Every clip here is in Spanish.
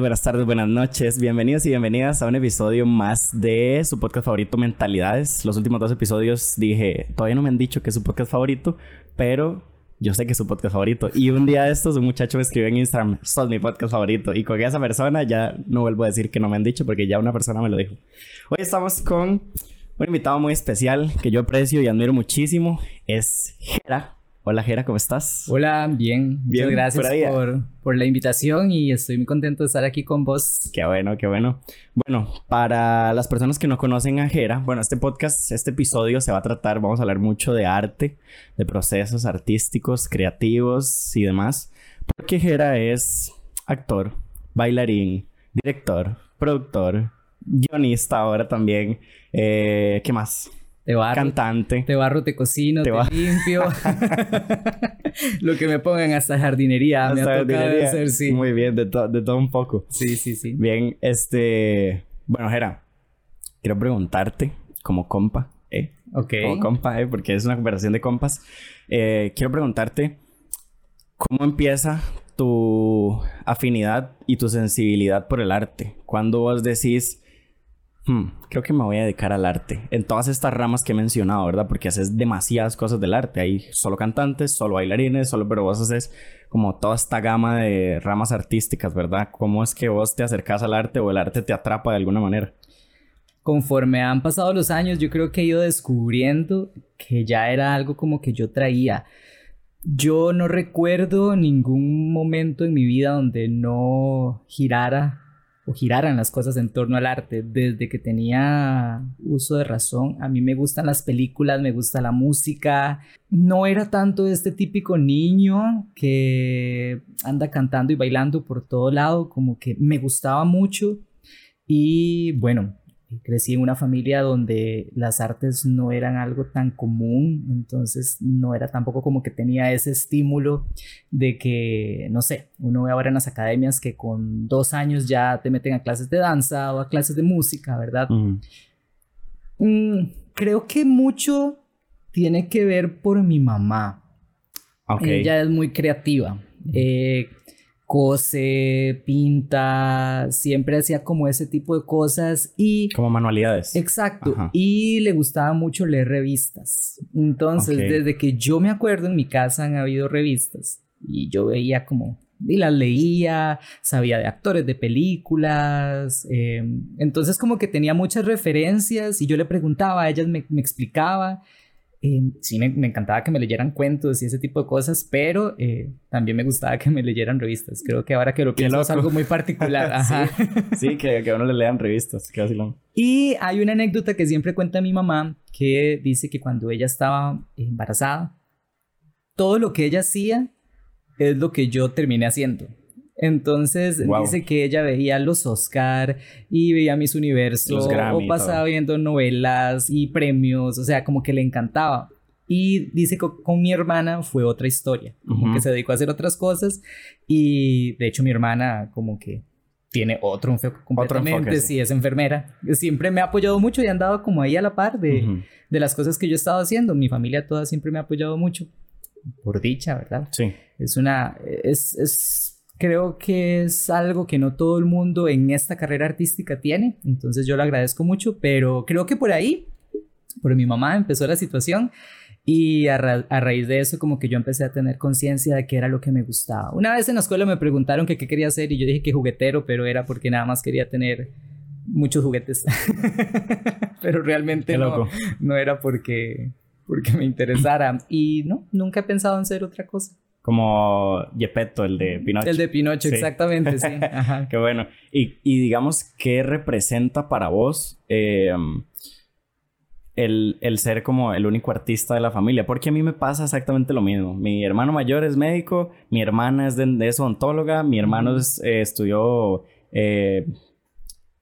buenas tardes, buenas noches. Bienvenidos y bienvenidas a un episodio más de su podcast favorito, Mentalidades. Los últimos dos episodios dije, todavía no me han dicho que es su podcast favorito, pero yo sé que es su podcast favorito. Y un día de estos, un muchacho me escribió en Instagram, sos mi podcast favorito. Y con esa persona ya no vuelvo a decir que no me han dicho porque ya una persona me lo dijo. Hoy estamos con un invitado muy especial que yo aprecio y admiro muchísimo. Es Jera. Hola Jera, ¿cómo estás? Hola, bien. Muchas gracias por, por, la invitación y estoy muy contento de estar aquí con vos. Qué bueno, qué bueno. Bueno, para las personas que no conocen a Jera, bueno, este podcast, este episodio se va a tratar, vamos a hablar mucho de arte, de procesos artísticos, creativos y demás. Porque Jera es actor, bailarín, director, productor, guionista ahora también. Eh, ¿Qué más? Te barro, Cantante. Te barro, te cocino, te, limpio. Lo que me pongan hasta jardinería. me ha tocado hacer, sí. Muy bien, de, de todo un poco. Sí, sí, sí. Bien, este... Bueno, Jera, quiero preguntarte como compa, ¿eh? Ok. Como compa, ¿eh? Porque es una conversación de compas. Eh, quiero preguntarte cómo empieza tu afinidad y tu sensibilidad por el arte. Cuando vos decís Hmm, creo que me voy a dedicar al arte. En todas estas ramas que he mencionado, ¿verdad? Porque haces demasiadas cosas del arte. Hay solo cantantes, solo bailarines, solo, pero vos haces como toda esta gama de ramas artísticas, ¿verdad? ¿Cómo es que vos te acercas al arte o el arte te atrapa de alguna manera? Conforme han pasado los años, yo creo que he ido descubriendo que ya era algo como que yo traía. Yo no recuerdo ningún momento en mi vida donde no girara o giraran las cosas en torno al arte. Desde que tenía uso de razón, a mí me gustan las películas, me gusta la música. No era tanto este típico niño que anda cantando y bailando por todo lado, como que me gustaba mucho. Y bueno, crecí en una familia donde las artes no eran algo tan común, entonces no era tampoco como que tenía ese estímulo de que, no sé, uno ve ahora en las academias que con dos años ya te meten a clases de danza o a clases de música, ¿verdad? Mm, creo que mucho tiene que ver por mi mamá. Ella es muy creativa. Eh, cose, pinta, siempre hacía como ese tipo de cosas y... Como manualidades. Exacto. Y le gustaba mucho leer revistas. Entonces, desde que yo me acuerdo, en mi casa han habido revistas y yo veía como... Y las leía, sabía de actores de películas, em, entonces como que tenía muchas referencias y yo le preguntaba, ella me, me explicaba eh, sí, me, encantaba que me leyeran cuentos y ese tipo de cosas, pero eh, también me gustaba que me leyeran revistas. Creo que ahora que lo pienso es algo muy particular. Ajá. sí, que, que, a uno le lean revistas. Qué y hay una anécdota que siempre cuenta mi mamá que dice que cuando ella estaba embarazada, todo lo que ella hacía es lo que yo terminé haciendo. Entonces dice que ella veía los Oscar y veía Miss Universo o pasaba viendo novelas y premios, o sea, como que le encantaba. Y dice que con mi hermana fue otra historia, como que se dedicó a hacer otras cosas y de hecho mi hermana como que tiene otro enfoque completamente, sí. es enfermera. Siempre me ha apoyado mucho y han dado como ahí a la par de, de las cosas que yo he estado haciendo. Mi familia toda siempre me ha apoyado mucho, por dicha, ¿verdad? Sí. Es una, es, es creo que es algo que no todo el mundo en esta carrera artística tiene, entonces yo lo agradezco mucho, pero creo que por ahí, por mi mamá empezó la situación y a, raíz de eso como que yo empecé a tener conciencia de qué era lo que me gustaba. Una vez en la escuela me preguntaron que qué quería hacer y yo dije que juguetero, pero era porque nada más quería tener muchos juguetes. pero realmente no, no era porque, porque me interesara y no, nunca he pensado en ser otra cosa. Como Gepetto, el de Pinocho. El de Pinocho, exactamente, sí. Qué bueno. Y, y, digamos, ¿qué representa para vos eh, el, el, ser como el único artista de la familia? Porque a mí me pasa exactamente lo mismo. Mi hermano mayor es médico, mi hermana es, de, es odontóloga, mi hermano eh, estudió eh,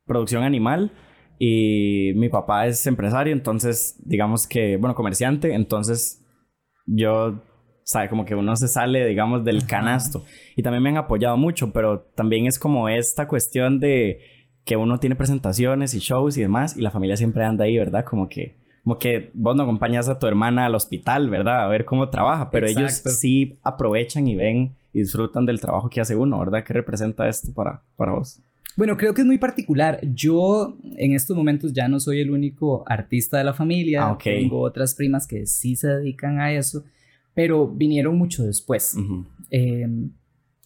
producción animal y mi papá es empresario, entonces, digamos que, bueno, comerciante, entonces yo sabe, como que uno se sale, digamos, del canasto. Y también me han apoyado mucho, pero también es como esta cuestión de que uno tiene presentaciones y shows y demás, y la familia siempre anda ahí, ¿verdad? Como que como que vos no acompañas a tu hermana al hospital, ¿verdad? A ver cómo trabaja, pero ellos sí aprovechan y ven y disfrutan del trabajo que hace uno, ¿verdad? ¿Qué representa esto para, para vos? Bueno, creo que es muy particular. Yo en estos momentos ya no soy el único artista de la familia. Ah, Tengo otras primas que sí se dedican a eso, pero vinieron mucho después.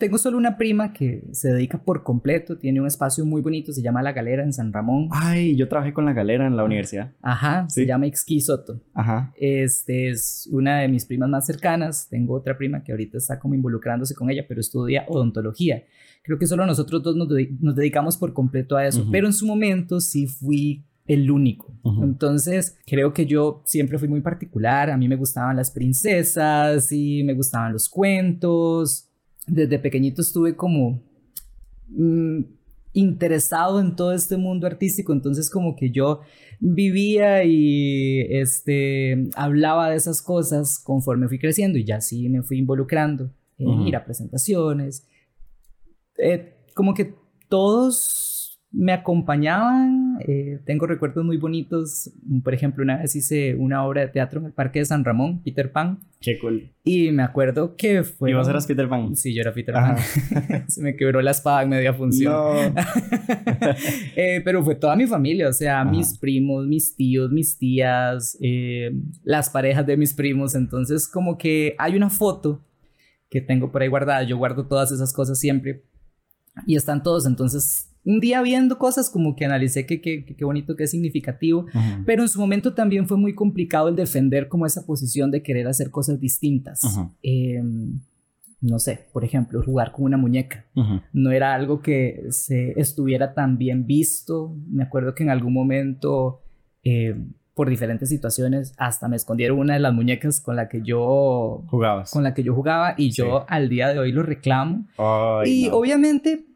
Tengo solo una prima que se dedica por completo, tiene un espacio muy bonito, se llama La Galera en San Ramón. Ay, yo trabajé con La Galera en la universidad. Ajá, se llama Exqui Soto. Ajá. Este es una de mis primas más cercanas. Tengo otra prima que ahorita está como involucrándose con ella, pero estudia odontología. Creo que solo nosotros dos nos, dedicamos por completo a eso, pero en su momento sí fui el único. Entonces, creo que yo siempre fui muy particular. A mí me gustaban las princesas y me gustaban los cuentos desde pequeñito estuve como mm, interesado en todo este mundo artístico, entonces como que yo vivía y este, hablaba de esas cosas conforme fui creciendo y ya así me fui involucrando en ir a presentaciones. Eh, como que todos me acompañaban. Eh, tengo recuerdos muy bonitos. Por ejemplo, una vez hice una obra de teatro en el Parque de San Ramón, Peter Pan. Qué cool. Y me acuerdo que fue. ¿Y vos eras Peter Pan? Sí, yo era Peter Pan. Se me quebró la espada en media función. No. Eh, pero fue toda mi familia, o sea, mis primos, mis tíos, mis tías, eh, las parejas de mis primos. Entonces, como que hay una foto que tengo por ahí guardada. Yo guardo todas esas cosas siempre. Y están todos. Entonces, un día viendo cosas como que analicé qué que, bonito, qué significativo, pero en su momento también fue muy complicado el defender como esa posición de querer hacer cosas distintas. Em, no sé, por ejemplo, jugar con una muñeca. No era algo que se estuviera tan bien visto. Me acuerdo que en algún momento, em, por diferentes situaciones, hasta me escondieron una de las muñecas con la que yo jugaba. Con la que yo jugaba y yo al día de hoy lo reclamo. y obviamente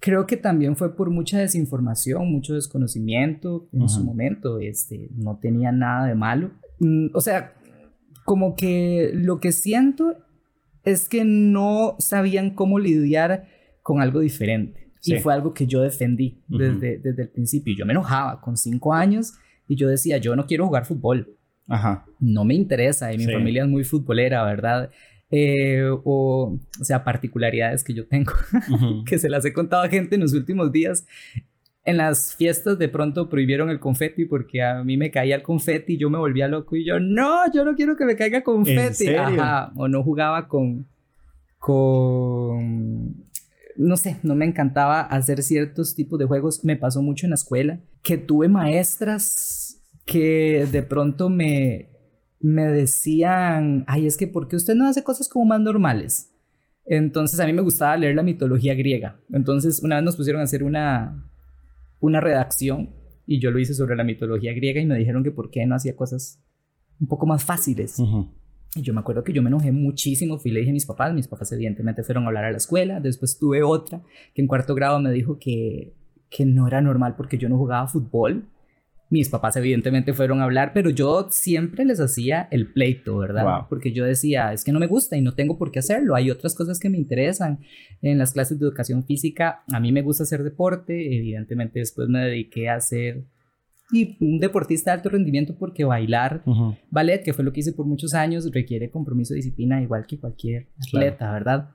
creo que también fue por mucha desinformación, mucho desconocimiento en su momento, este, no tenía nada de malo. Mm, o sea, como que lo que siento es que no sabían cómo lidiar con algo diferente. Y fue algo que yo defendí desde, desde el principio. Yo me enojaba con cinco años y yo decía, yo no quiero jugar fútbol. Ajá. No me interesa y mi familia es muy futbolera, ¿verdad? Eh, o, o sea, particularidades que yo tengo, que se las he contado a gente en los últimos días. En las fiestas de pronto prohibieron el confeti porque a mí me caía el confeti y yo me volvía loco y yo, no, yo no quiero que me caiga confeti. Ajá, o no jugaba con, con, no sé, no me encantaba hacer ciertos tipos de juegos. Me pasó mucho en la escuela que tuve maestras que de pronto me, me decían, ay, es que ¿por qué usted no hace cosas como más normales? Entonces a mí me gustaba leer la mitología griega. Entonces una vez nos pusieron a hacer una, una redacción y yo lo hice sobre la mitología griega y me dijeron que por qué no hacía cosas un poco más fáciles. Y yo me acuerdo que yo me enojé muchísimo, fui y le dije a mis papás, mis papás evidentemente fueron a hablar a la escuela, después tuve otra que en cuarto grado me dijo que, que no era normal porque yo no jugaba fútbol mis papás evidentemente fueron a hablar, pero yo siempre les hacía el pleito, ¿verdad? Porque yo decía, es que no me gusta y no tengo por qué hacerlo, hay otras cosas que me interesan. En las clases de educación física, a mí me gusta hacer deporte, evidentemente después me dediqué a hacer y un deportista de alto rendimiento porque bailar ballet, que fue lo que hice por muchos años, requiere compromiso y disciplina igual que cualquier atleta, ¿verdad?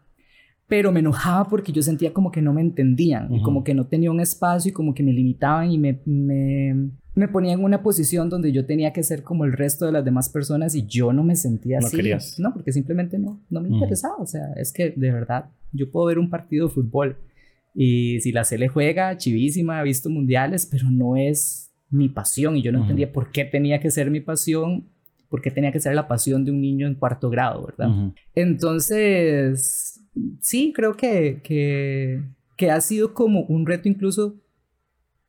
Pero me enojaba porque yo sentía como que no me entendían, y como que no tenía un espacio y como que me limitaban y me, me, me ponían en una posición donde yo tenía que ser como el resto de las demás personas y yo no me sentía así. No, porque simplemente no, no me interesaba. O sea, es que de verdad, yo puedo ver un partido de fútbol y si la Cele juega, chivísima, he visto mundiales, pero no es mi pasión y yo no entendía por qué tenía que ser mi pasión, por qué tenía que ser la pasión de un niño en cuarto grado, ¿verdad? Entonces, sí, creo que, que, ha sido como un reto incluso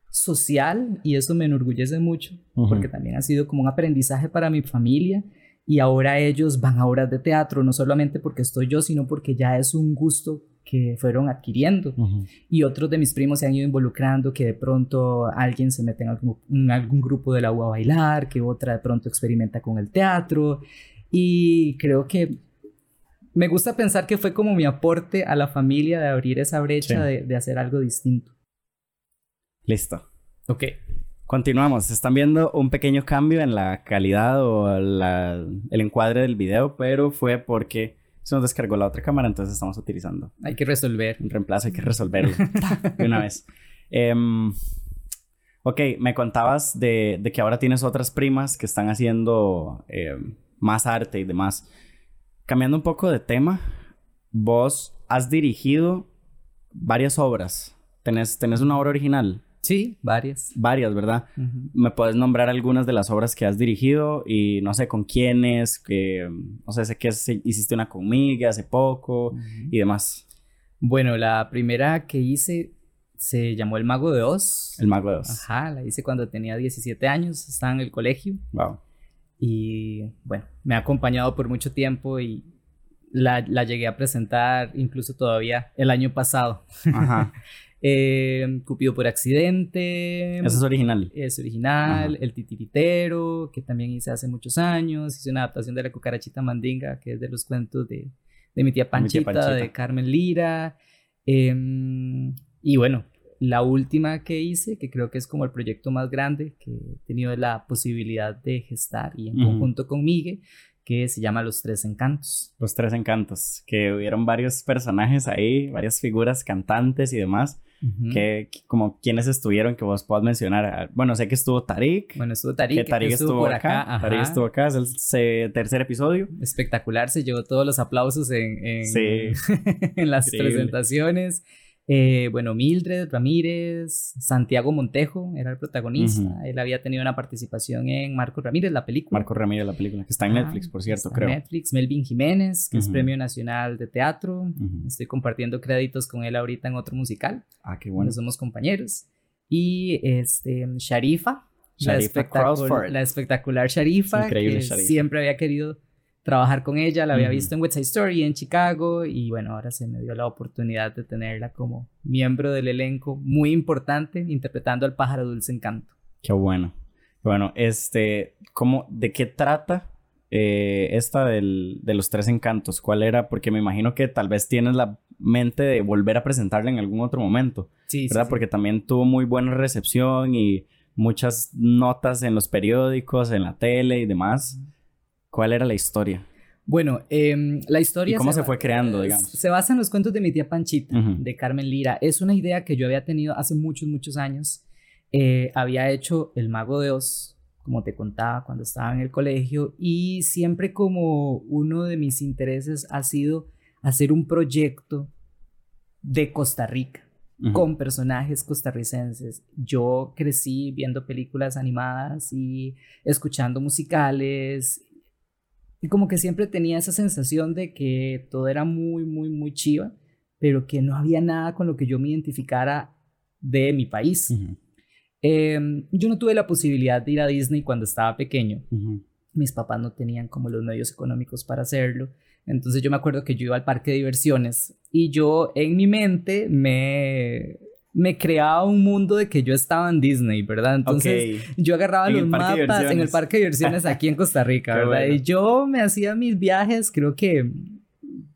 social y eso me enorgullece mucho porque también ha sido como un aprendizaje para mi familia y ahora ellos van a obras de teatro, no solamente porque estoy yo, sino porque ya es un gusto que fueron adquiriendo. Y otros de mis primos se han ido involucrando, que de pronto alguien se mete en algún, en algún grupo de la U a bailar, que otra de pronto experimenta con el teatro. Y creo que me gusta pensar que fue como mi aporte a la familia de abrir esa brecha de, hacer algo distinto. Listo. Ok. Continuamos. Están viendo un pequeño cambio en la calidad o la, el encuadre del video, pero fue porque se nos descargó la otra cámara, entonces estamos utilizando. Hay que resolver. Un reemplazo, hay que resolverlo de una vez. Em, ok, me contabas de, de, que ahora tienes otras primas que están haciendo em, más arte y demás. Cambiando un poco de tema, vos has dirigido varias obras. ¿Tenés, tenés una obra original? Sí, varias. Varias, ¿verdad? ¿Me puedes nombrar algunas de las obras que has dirigido y no sé con quiénes? Que, no sé, sé que hiciste una conmigo hace poco y demás. Bueno, la primera que hice se llamó El Mago de Oz. El Mago de Oz. Ajá, la hice cuando tenía 17 años, estaba en el colegio. Wow. Y bueno, me ha acompañado por mucho tiempo y la, la llegué a presentar incluso todavía el año pasado. Ajá. Eh, Cupido por accidente. Ese es original. Es original. El titiritero, que también hice hace muchos años. Hice una adaptación de La cucarachita mandinga, que es de los cuentos de, de mi, tía Panchita, de Carmen Lira. Em, y bueno, la última que hice, que creo que es como el proyecto más grande que he tenido la posibilidad de gestar y en conjunto con Miguel, que se llama Los Tres Encantos. Los Tres Encantos, que hubieron varios personajes ahí, varias figuras cantantes y demás que, como quienes estuvieron que vos puedas mencionar. Ah, bueno, sé que estuvo Tarik. Bueno, estuvo Tarik. Que Tarik estuvo, por acá. Tarik estuvo acá, es el tercer episodio. Espectacular, se llevó todos los aplausos en, en, en las presentaciones. Eh, bueno, Mildred Ramírez, Santiago Montejo era el protagonista. Él había tenido una participación en Marco Ramírez, la película. Marco Ramírez, la película, que está en Netflix, por cierto, creo. En Netflix. Melvin Jiménez, que es Premio Nacional de Teatro. Estoy compartiendo créditos con él ahorita en otro musical. Ah, qué bueno. Somos compañeros. Y este, Sharifa. la, espectacular, la espectacular Sharifa, que siempre había querido trabajar con ella, la había visto en West Side Story en Chicago y bueno, ahora se me dio la oportunidad de tenerla como miembro del elenco muy importante interpretando al pájaro dulce encanto. Qué bueno. Bueno, este, ¿cómo, de qué trata eh, esta del, de los tres encantos? ¿Cuál era? Porque me imagino que tal vez tienes la mente de volver a presentarla en algún otro momento. Sí, ¿verdad? Porque también tuvo muy buena recepción y muchas notas en los periódicos, en la tele y demás. ¿Cuál era la historia? Bueno, em, la historia... ¿Y cómo se, fue creando, digamos? Se basa en los cuentos de mi tía Panchita, de Carmen Lira. Es una idea que yo había tenido hace muchos, muchos años. Eh, había hecho El Mago de Oz, como te contaba, cuando estaba en el colegio. Y siempre como uno de mis intereses ha sido hacer un proyecto de Costa Rica. con personajes costarricenses. Yo crecí viendo películas animadas y escuchando musicales y como que siempre tenía esa sensación de que todo era muy, muy, muy chiva, pero que no había nada con lo que yo me identificara de mi país. Em, yo no tuve la posibilidad de ir a Disney cuando estaba pequeño. Mis papás no tenían como los medios económicos para hacerlo. Entonces yo me acuerdo que yo iba al parque de diversiones y yo en mi mente me me creaba un mundo de que yo estaba en Disney, ¿verdad? Entonces yo agarraba los mapas en el parque de diversiones aquí en Costa Rica, ¿verdad? Y yo me hacía mis viajes, creo que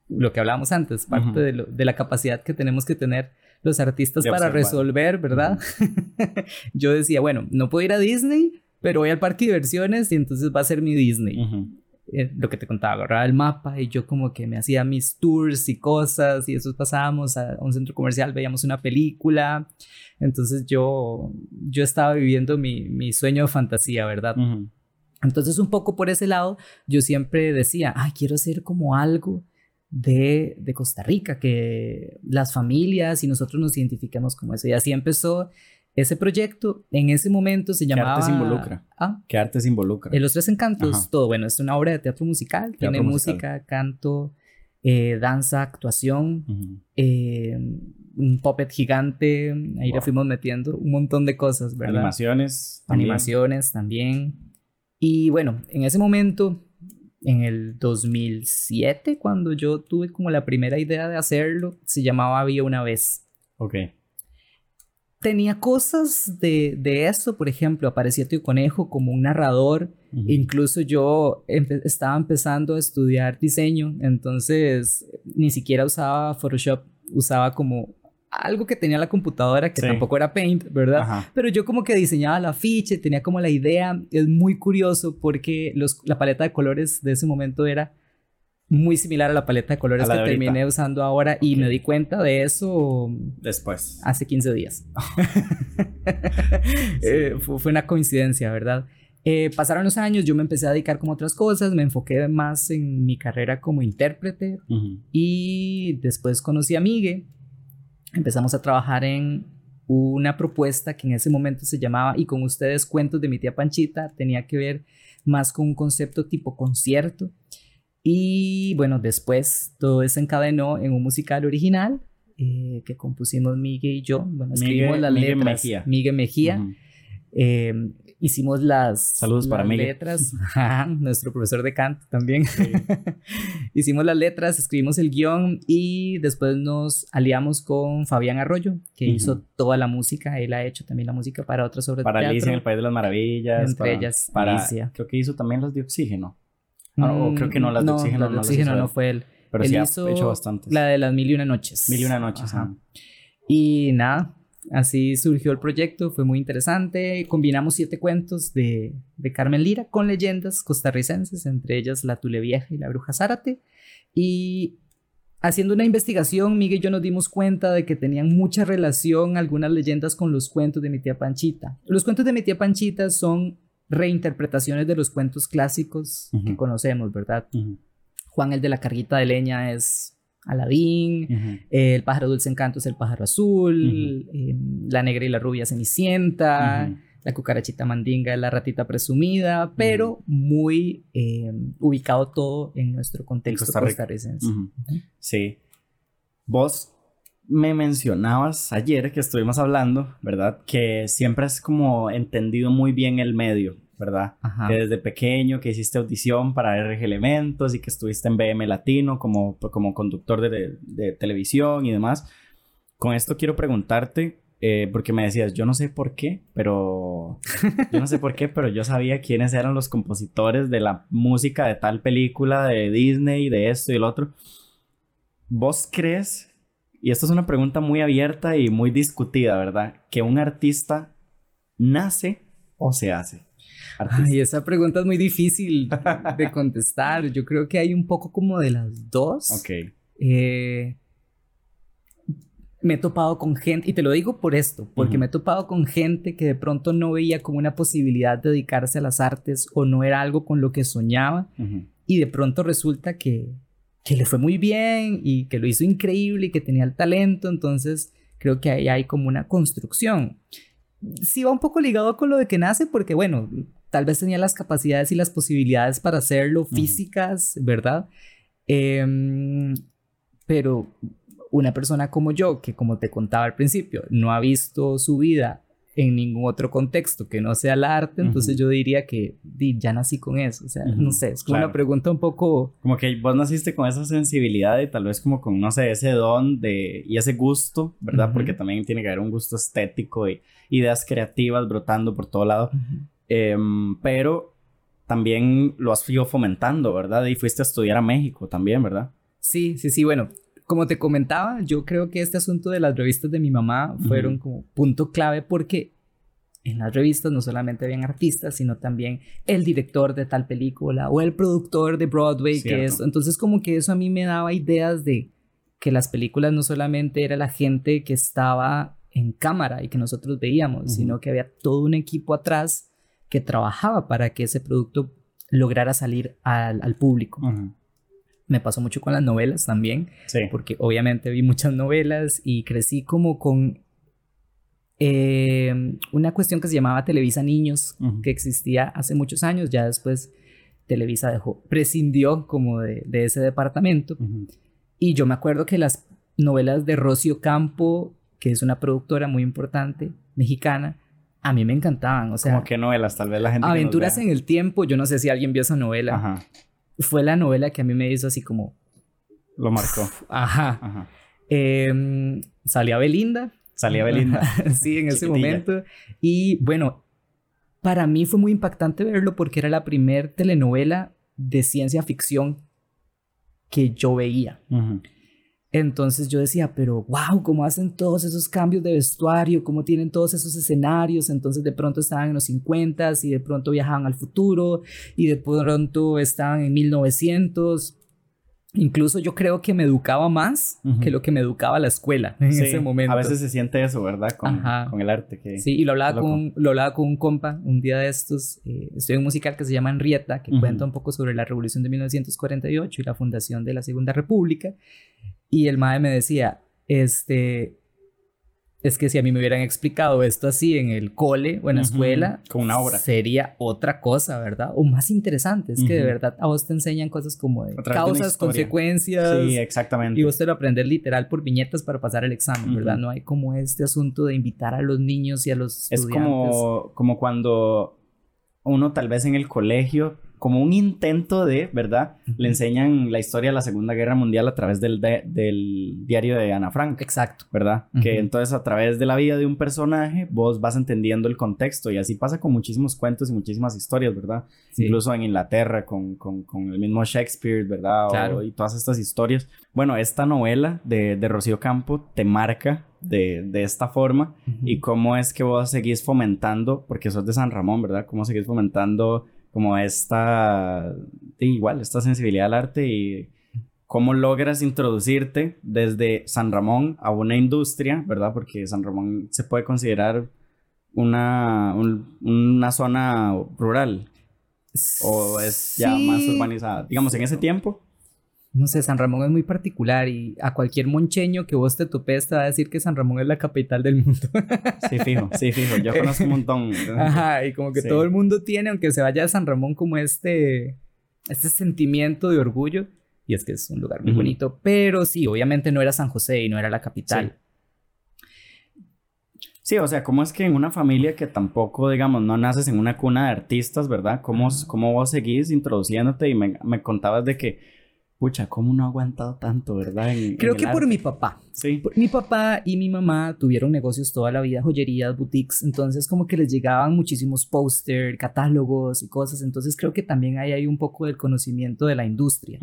lo que hablábamos antes, parte de, la capacidad que tenemos que tener los artistas para resolver, ¿verdad? yo decía, bueno, no puedo ir a Disney, pero voy al parque de diversiones y entonces va a ser mi Disney. Eh, lo que te contaba, agarraba el mapa y yo como que me hacía mis tours y cosas y eso pasábamos a un centro comercial, veíamos una película, entonces yo, yo estaba viviendo mi, mi sueño de fantasía, ¿verdad? Entonces un poco por ese lado yo siempre decía, ay, quiero hacer como algo de, de Costa Rica, que las familias y nosotros nos identifiquemos como eso. Y así empezó ese proyecto en ese momento se llamaba... ¿Qué arte se involucra? ¿Ah? ¿Qué arte se involucra? En Los Tres Encantos, todo. Bueno, es una obra de teatro musical. tiene música, canto, eh, danza, actuación, eh, un puppet gigante. Ahí le fuimos metiendo un montón de cosas, ¿verdad? Animaciones. Animaciones también. Y bueno, en ese momento, en el 2007, cuando yo tuve como la primera idea de hacerlo, se llamaba Había una vez. Ok tenía cosas de, de eso, por ejemplo, aparecía Tío Conejo como un narrador, incluso yo estaba empezando a estudiar diseño, entonces ni siquiera usaba Photoshop, usaba como algo que tenía la computadora, que tampoco era Paint, ¿verdad? Pero yo como que diseñaba el afiche, tenía como la idea, es muy curioso porque los, la paleta de colores de ese momento era muy similar a la paleta de colores que terminé usando ahora y me di cuenta de eso después. Hace 15 días. Eh, fue, una coincidencia, ¿verdad? Eh, pasaron los años, yo me empecé a dedicar como otras cosas, me enfoqué más en mi carrera como intérprete y después conocí a Migue, empezamos a trabajar en una propuesta que en ese momento se llamaba Y con ustedes cuentos de mi tía Panchita, tenía que ver más con un concepto tipo concierto y bueno, después todo desencadenó en un musical original eh, que compusimos Miguel y yo. Bueno, escribimos las letras. Mejía. Miguel Mejía. Eh, hicimos las, Saludos para letras. nuestro profesor de canto también. hicimos las letras, escribimos el guion y después nos aliamos con Fabián Arroyo, que hizo toda la música. Él ha hecho también la música para otras obras para de teatro. Alicia en el País de las Maravillas. Entre ellas, para, Alicia. Creo que hizo también las de Oxígeno. Ah, o creo que no, las de oxígeno. Las de oxígeno no, fue él. Pero él sí hizo ha hecho bastantes. La de las mil y una noches. Mil y una noches, ah. Y nada, así surgió el proyecto, fue muy interesante. Combinamos siete cuentos de, de Carmen Lira con leyendas costarricenses, entre ellas La Tule Vieja y La Bruja Zárate. Y haciendo una investigación, Miguel y yo nos dimos cuenta de que tenían mucha relación algunas leyendas con los cuentos de mi tía Panchita. Los cuentos de mi tía Panchita son reinterpretaciones de los cuentos clásicos que conocemos, ¿verdad? Juan el de la carguita de leña es Aladín, el pájaro dulce encanto es el pájaro azul, em, la negra y la rubia cenicienta, la cucarachita mandinga es la ratita presumida, pero muy em, ubicado todo en nuestro contexto costarricense. Sí. Vos me mencionabas ayer que estuvimos hablando, ¿verdad? Que siempre has como entendido muy bien el medio, ¿verdad? Que desde pequeño que hiciste audición para RG Elementos y que estuviste en BM Latino como, como conductor de, de televisión y demás. Con esto quiero preguntarte, eh, porque me decías, yo no sé por qué, pero yo no sé por qué, pero yo sabía quiénes eran los compositores de la música de tal película, de Disney, de esto y el otro. ¿Vos crees y esto es una pregunta muy abierta y muy discutida, ¿verdad? Que un artista nace o se hace. Ay, esa pregunta es muy difícil de contestar. Yo creo que hay un poco como de las dos. Ok. Eh, me he topado con gente, y te lo digo por esto, porque me he topado con gente que de pronto no veía como una posibilidad de dedicarse a las artes o no era algo con lo que soñaba, y de pronto resulta que, que le fue muy bien y que lo hizo increíble y que tenía el talento, entonces creo que ahí hay como una construcción. Sí va un poco ligado con lo de que nace porque bueno, tal vez tenía las capacidades y las posibilidades para hacerlo físicas, ¿verdad? Em, pero una persona como yo, que como te contaba al principio, no ha visto su vida en ningún otro contexto que no sea el arte, entonces yo diría que ya nací con eso, o sea, no sé, es como una pregunta un poco... Como que vos naciste con esa sensibilidad y tal vez como con, no sé, ese don de, y ese gusto, ¿verdad? Porque también tiene que haber un gusto estético y ideas creativas brotando por todo lado, em, pero también lo has ido fomentando, ¿verdad? Y fuiste a estudiar a México también, ¿verdad? Sí, sí, sí, bueno, como te comentaba, yo creo que este asunto de las revistas de mi mamá fueron como punto clave porque en las revistas no solamente habían artistas, sino también el director de tal película o el productor de Broadway, que es, entonces como que eso a mí me daba ideas de que las películas no solamente era la gente que estaba en cámara y que nosotros veíamos, sino que había todo un equipo atrás que trabajaba para que ese producto lograra salir al, público. Me pasó mucho con las novelas también, porque obviamente vi muchas novelas y crecí como con eh, una cuestión que se llamaba Televisa Niños, que existía hace muchos años, ya después Televisa dejó, prescindió como de, ese departamento. Y yo me acuerdo que las novelas de Rocio Campo, que es una productora muy importante, mexicana, a mí me encantaban. O sea, ¿Cómo qué novelas? Tal vez la gente. Aventuras en el tiempo, yo no sé si alguien vio esa novela. Ajá fue la novela que a mí me hizo así como... Lo marcó. Ajá. Ajá. Em, salía Belinda. Salía Belinda. sí, en ese momento. Y bueno, para mí fue muy impactante verlo porque era la primer telenovela de ciencia ficción que yo veía. Entonces yo decía, pero wow, ¿cómo hacen todos esos cambios de vestuario? ¿Cómo tienen todos esos escenarios? Entonces de pronto estaban en los 50 y de pronto viajaban al futuro y de pronto estaban en 1900. Incluso yo creo que me educaba más que lo que me educaba la escuela en ese momento. A veces se siente eso, ¿verdad? Con, con el arte. Que... Sí, y lo hablaba, con, lo hablaba con un compa un día de estos. Eh, estoy en un musical que se llama Enrieta, que cuenta un poco sobre la revolución de 1948 y la fundación de la Segunda República. Y el madre me decía, este, es que si a mí me hubieran explicado esto así en el cole o en la escuela, con una obra, sería otra cosa, ¿verdad? O más interesante, es que de verdad a vos te enseñan cosas como de causas, consecuencias. Sí, exactamente. Y vos te lo aprendes literal por viñetas para pasar el examen, ¿verdad? No hay como este asunto de invitar a los niños y a los estudiantes. Es como, como cuando uno tal vez en el colegio como un intento de, ¿verdad? Le enseñan la historia de la Segunda Guerra Mundial a través del, del diario de Ana Frank. Exacto. ¿Verdad? Que entonces a través de la vida de un personaje vos vas entendiendo el contexto y así pasa con muchísimos cuentos y muchísimas historias, ¿verdad? Incluso en Inglaterra con, con, con, el mismo Shakespeare, ¿verdad? Claro. y todas estas historias. Bueno, esta novela de, de Rocío Campo te marca de, de, esta forma y cómo es que vos seguís fomentando, porque sos de San Ramón, ¿verdad? Cómo seguís fomentando como esta, igual, esta sensibilidad al arte y cómo logras introducirte desde San Ramón a una industria, ¿verdad? Porque San Ramón se puede considerar una, una zona rural o es ya más urbanizada. Digamos, en ese tiempo no sé, San Ramón es muy particular y a cualquier moncheño que vos te topes te va a decir que San Ramón es la capital del mundo. sí, fijo, sí, fijo. Yo conozco un montón. Ajá, y como que todo el mundo tiene, aunque se vaya a San Ramón, como este, este sentimiento de orgullo. Y es que es un lugar muy bonito. Pero sí, obviamente no era San José y no era la capital. Sí. o sea, ¿cómo es que en una familia que tampoco, digamos, no naces en una cuna de artistas, ¿verdad? ¿Cómo, cómo vos seguís introduciéndote? Y me, me contabas de que pucha, ¿cómo no ha aguantado tanto, verdad? Creo que por mi papá. Sí. mi papá y mi mamá tuvieron negocios toda la vida, joyerías, boutiques, entonces como que les llegaban muchísimos póster, catálogos y cosas, entonces creo que también ahí hay un poco del conocimiento de la industria.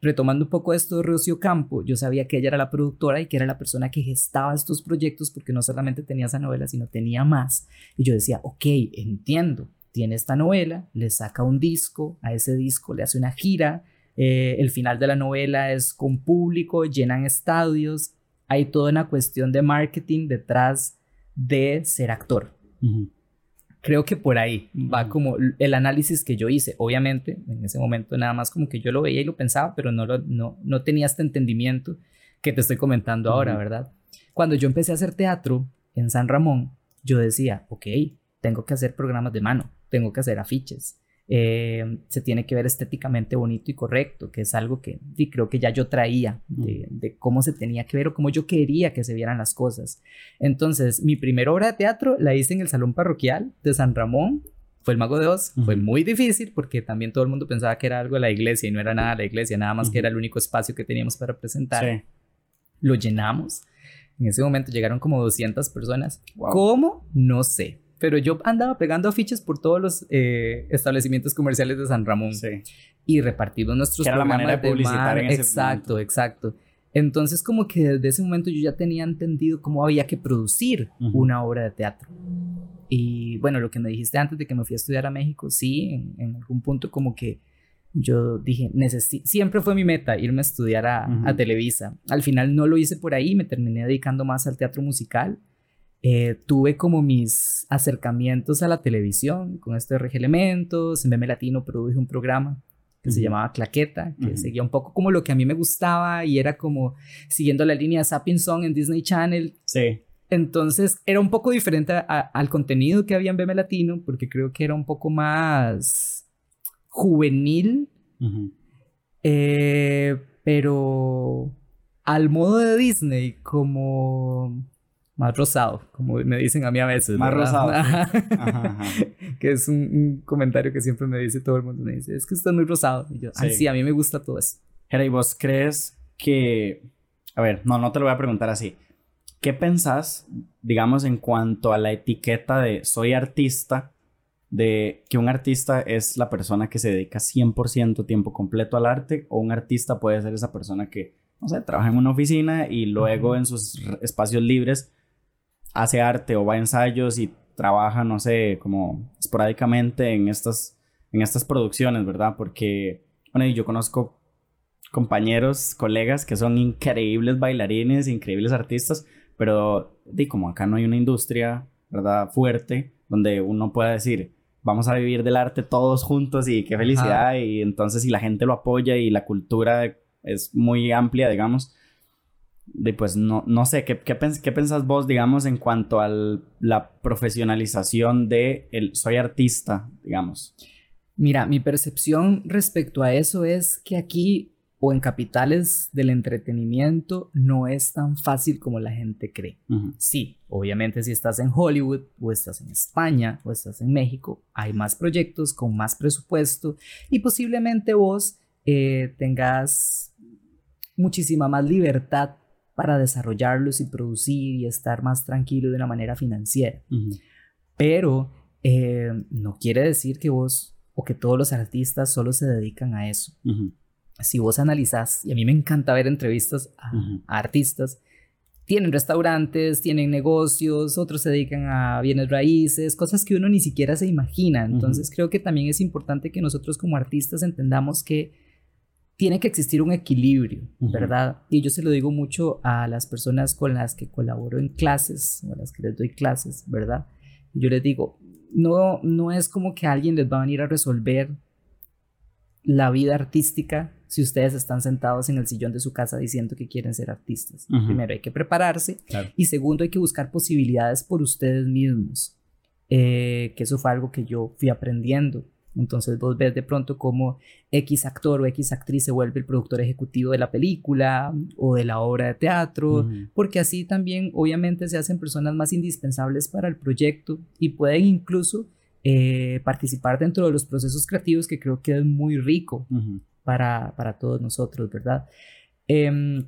Retomando un poco esto de Rocío Campo, yo sabía que ella era la productora y que era la persona que gestaba estos proyectos porque no solamente tenía esa novela, sino tenía más. Y yo decía, ok, entiendo, tiene esta novela, le saca un disco, a ese disco le hace una gira, eh, el final de la novela es con público, llenan estadios, hay toda una cuestión de marketing detrás de ser actor. Creo que por ahí va como el análisis que yo hice. Obviamente, en ese momento nada más como que yo lo veía y lo pensaba, pero no, no, no tenía este entendimiento que te estoy comentando ahora, ¿verdad? Cuando yo empecé a hacer teatro en San Ramón, yo decía, ok, tengo que hacer programas de mano, tengo que hacer afiches, eh, se tiene que ver estéticamente bonito y correcto, que es algo que creo que ya yo traía de, cómo se tenía que ver o cómo yo quería que se vieran las cosas. Entonces, mi primera obra de teatro la hice en el Salón Parroquial de San Ramón. Fue el Mago de Oz, fue muy difícil porque también todo el mundo pensaba que era algo de la iglesia y no era nada de la iglesia, nada más que era el único espacio que teníamos para presentar. Lo llenamos. En ese momento llegaron como 200 personas. ¿Cómo? No sé pero yo andaba pegando afiches por todos los eh, establecimientos comerciales de San Ramón. Sí. Y repartimos nuestros era la manera de publicitar en ese Exacto, exacto. Entonces como que desde ese momento yo ya tenía entendido cómo había que producir una obra de teatro. Y bueno, lo que me dijiste antes de que me fui a estudiar a México, sí, en, algún punto como que yo dije, siempre fue mi meta irme a estudiar a, a Televisa. Al final no lo hice por ahí, me terminé dedicando más al teatro musical eh, tuve como mis acercamientos a la televisión con esto de RG Elementos, en Meme Latino produje un programa que se llamaba Claqueta, que seguía un poco como lo que a mí me gustaba y era como siguiendo la línea Sapping Song en Disney Channel. Sí. Entonces era un poco diferente al contenido que había en Meme Latino, porque creo que era un poco más juvenil, eh, pero al modo de Disney, como más rosado, como me dicen a mí a veces. Más rosado. que es un, comentario que siempre me dice todo el mundo. Me dice, es que estás muy rosado. Y yo, sí. sí, a mí me gusta todo eso. Jera, ¿y vos crees que... A ver, no, no te lo voy a preguntar así. ¿Qué pensás, digamos, en cuanto a la etiqueta de soy artista? De que un artista es la persona que se dedica 100% tiempo completo al arte o un artista puede ser esa persona que no sé, trabaja en una oficina y luego en sus espacios libres hace arte o va a ensayos y trabaja, no sé, como esporádicamente en estas, en estas producciones, ¿verdad? Porque, bueno, yo conozco compañeros, colegas que son increíbles bailarines, increíbles artistas, pero di como acá no hay una industria, ¿verdad? Fuerte, donde uno pueda decir, vamos a vivir del arte todos juntos y qué felicidad, y entonces si la gente lo apoya y la cultura es muy amplia, digamos, de pues no, no sé, ¿qué, qué, qué pensás vos, digamos, en cuanto a la profesionalización de el soy artista, digamos? Mira, mi percepción respecto a eso es que aquí o en capitales del entretenimiento no es tan fácil como la gente cree. Sí, obviamente si estás en Hollywood o estás en España o estás en México, hay más proyectos con más presupuesto y posiblemente vos eh, tengas muchísima más libertad para desarrollarlos y producir y estar más tranquilo de una manera financiera. Pero eh, no quiere decir que vos o que todos los artistas solo se dedican a eso. Si vos analizás, y a mí me encanta ver entrevistas a, artistas, tienen restaurantes, tienen negocios, otros se dedican a bienes raíces, cosas que uno ni siquiera se imagina. Entonces creo que también es importante que nosotros como artistas entendamos que tiene que existir un equilibrio, ¿verdad? Y yo se lo digo mucho a las personas con las que colaboro en clases, o a las que les doy clases, ¿verdad? Yo les digo, no, no es como que alguien les va a venir a resolver la vida artística si ustedes están sentados en el sillón de su casa diciendo que quieren ser artistas. Primero hay que prepararse y segundo hay que buscar posibilidades por ustedes mismos, eh, que eso fue algo que yo fui aprendiendo. Entonces vos ves de pronto como X actor o X actriz se vuelve el productor ejecutivo de la película o de la obra de teatro, porque así también obviamente se hacen personas más indispensables para el proyecto y pueden incluso eh, participar dentro de los procesos creativos que creo que es muy rico para, para todos nosotros, ¿verdad? Em,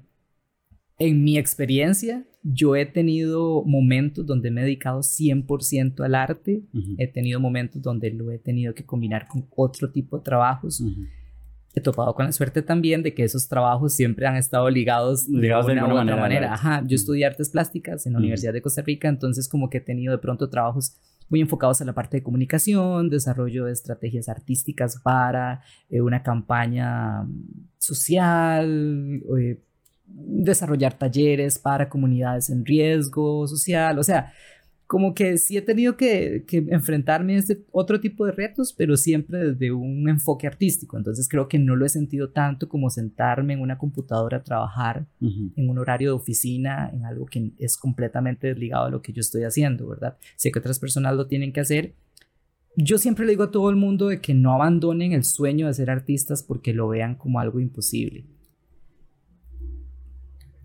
en mi experiencia, yo he tenido momentos donde me he dedicado 100% al arte, he tenido momentos donde lo he tenido que combinar con otro tipo de trabajos. He topado con la suerte también de que esos trabajos siempre han estado ligados, de, una u otra manera. Ajá, yo estudié artes plásticas en la Universidad de Costa Rica, entonces como que he tenido de pronto trabajos muy enfocados a la parte de comunicación, desarrollo de estrategias artísticas para eh, una campaña social, eh, desarrollar talleres para comunidades en riesgo social, o sea, como que sí he tenido que, enfrentarme a este otro tipo de retos, pero siempre desde un enfoque artístico. Entonces creo que no lo he sentido tanto como sentarme en una computadora a trabajar en un horario de oficina, en algo que es completamente desligado de lo que yo estoy haciendo, ¿verdad? Sé que otras personas lo tienen que hacer. Yo siempre le digo a todo el mundo de que no abandonen el sueño de ser artistas porque lo vean como algo imposible.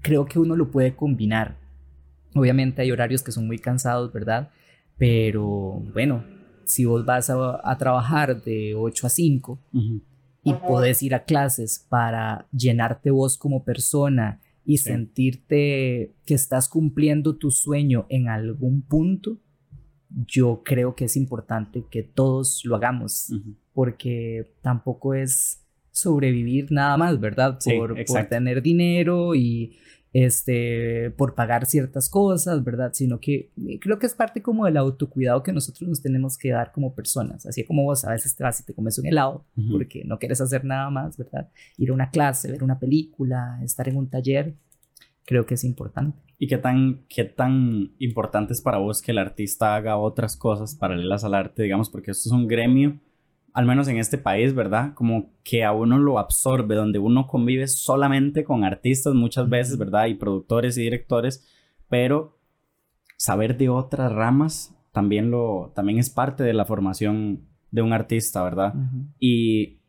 Creo que uno lo puede combinar. Obviamente hay horarios que son muy cansados, ¿verdad? Pero bueno, si vos vas a, trabajar de 8 a 5 y podés ir a clases para llenarte vos como persona y sentirte que estás cumpliendo tu sueño en algún punto, yo creo que es importante que todos lo hagamos, porque tampoco es sobrevivir nada más, ¿verdad? Por, por tener dinero y este, por pagar ciertas cosas, ¿verdad? Sino que eh, creo que es parte como del autocuidado que nosotros nos tenemos que dar como personas. Así como vos a veces te vas y te comes un helado porque no quieres hacer nada más, ¿verdad? Ir a una clase, ver una película, estar en un taller, creo que es importante. ¿Y qué tan, qué tan importante es para vos que el artista haga otras cosas paralelas al arte, digamos, porque esto es un gremio al menos en este país, ¿verdad? Como que a uno lo absorbe, donde uno convive solamente con artistas muchas veces, ¿verdad? Y productores y directores, pero saber de otras ramas también, lo, también es parte de la formación de un artista, ¿verdad? Y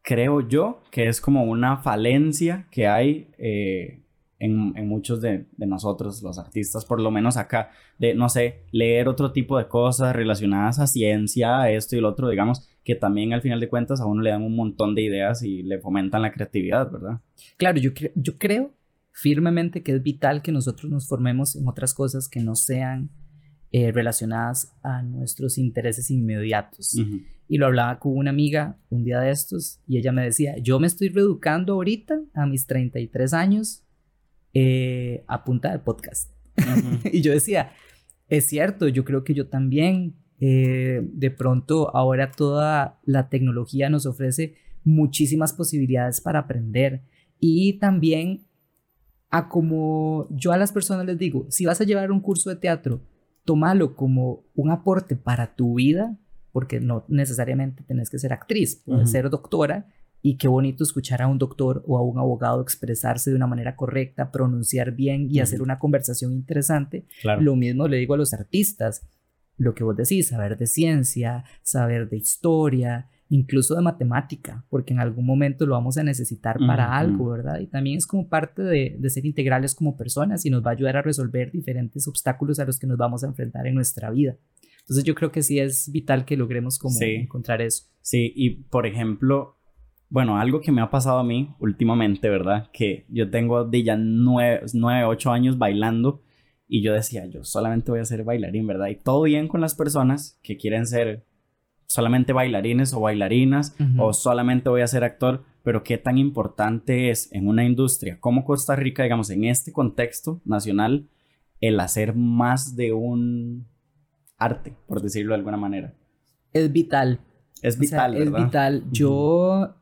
creo yo que es como una falencia que hay eh, en, en, muchos de, de, nosotros, los artistas, por lo menos acá, de, no sé, leer otro tipo de cosas relacionadas a ciencia, a esto y lo otro, digamos, que también al final de cuentas a uno le dan un montón de ideas y le fomentan la creatividad, ¿verdad? Claro, yo, yo creo firmemente que es vital que nosotros nos formemos en otras cosas que no sean eh, relacionadas a nuestros intereses inmediatos. Y lo hablaba con una amiga un día de estos y ella me decía, yo me estoy reeducando ahorita a mis 33 años eh, a punta de podcast. y yo decía, es cierto, yo creo que yo también, eh, de pronto ahora toda la tecnología nos ofrece muchísimas posibilidades para aprender. Y también a como yo a las personas les digo, si vas a llevar un curso de teatro, tómalo como un aporte para tu vida, porque no necesariamente tenés que ser actriz, puedes ser doctora y qué bonito escuchar a un doctor o a un abogado expresarse de una manera correcta, pronunciar bien y hacer una conversación interesante. Lo mismo le digo a los artistas, lo que vos decís, saber de ciencia, saber de historia, incluso de matemática, porque en algún momento lo vamos a necesitar para algo, ¿verdad? Y también es como parte de, ser integrales como personas y nos va a ayudar a resolver diferentes obstáculos a los que nos vamos a enfrentar en nuestra vida. Entonces yo creo que sí es vital que logremos como encontrar eso. Sí, y por ejemplo, bueno, algo que me ha pasado a mí últimamente, ¿verdad? Que yo tengo de ya nueve, nueve, ocho años bailando y yo decía, yo solamente voy a ser bailarín, ¿verdad? Y todo bien con las personas que quieren ser solamente bailarines o bailarinas o solamente voy a ser actor, pero qué tan importante es en una industria como Costa Rica, digamos, en este contexto nacional, el hacer más de un arte, por decirlo de alguna manera. Es vital. Es vital, Es vital. Yo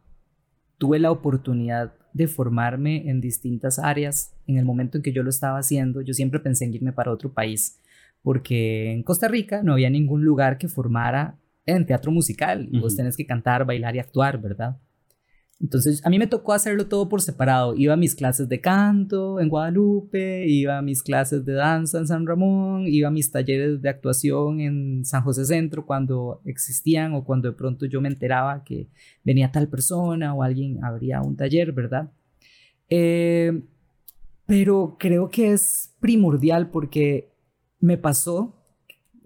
tuve la oportunidad de formarme en distintas áreas. En el momento en que yo lo estaba haciendo, yo siempre pensé en irme para otro país, porque en Costa Rica no había ningún lugar que formara en teatro musical. Vos tenés que cantar, bailar y actuar, ¿verdad? Entonces, a mí me tocó hacerlo todo por separado. Iba a mis clases de canto en Guadalupe, iba a mis clases de danza en San Ramón, iba a mis talleres de actuación en San José Centro cuando existían o cuando de pronto yo me enteraba que venía tal persona o alguien abría un taller, ¿verdad? Eh, pero creo que es primordial porque me pasó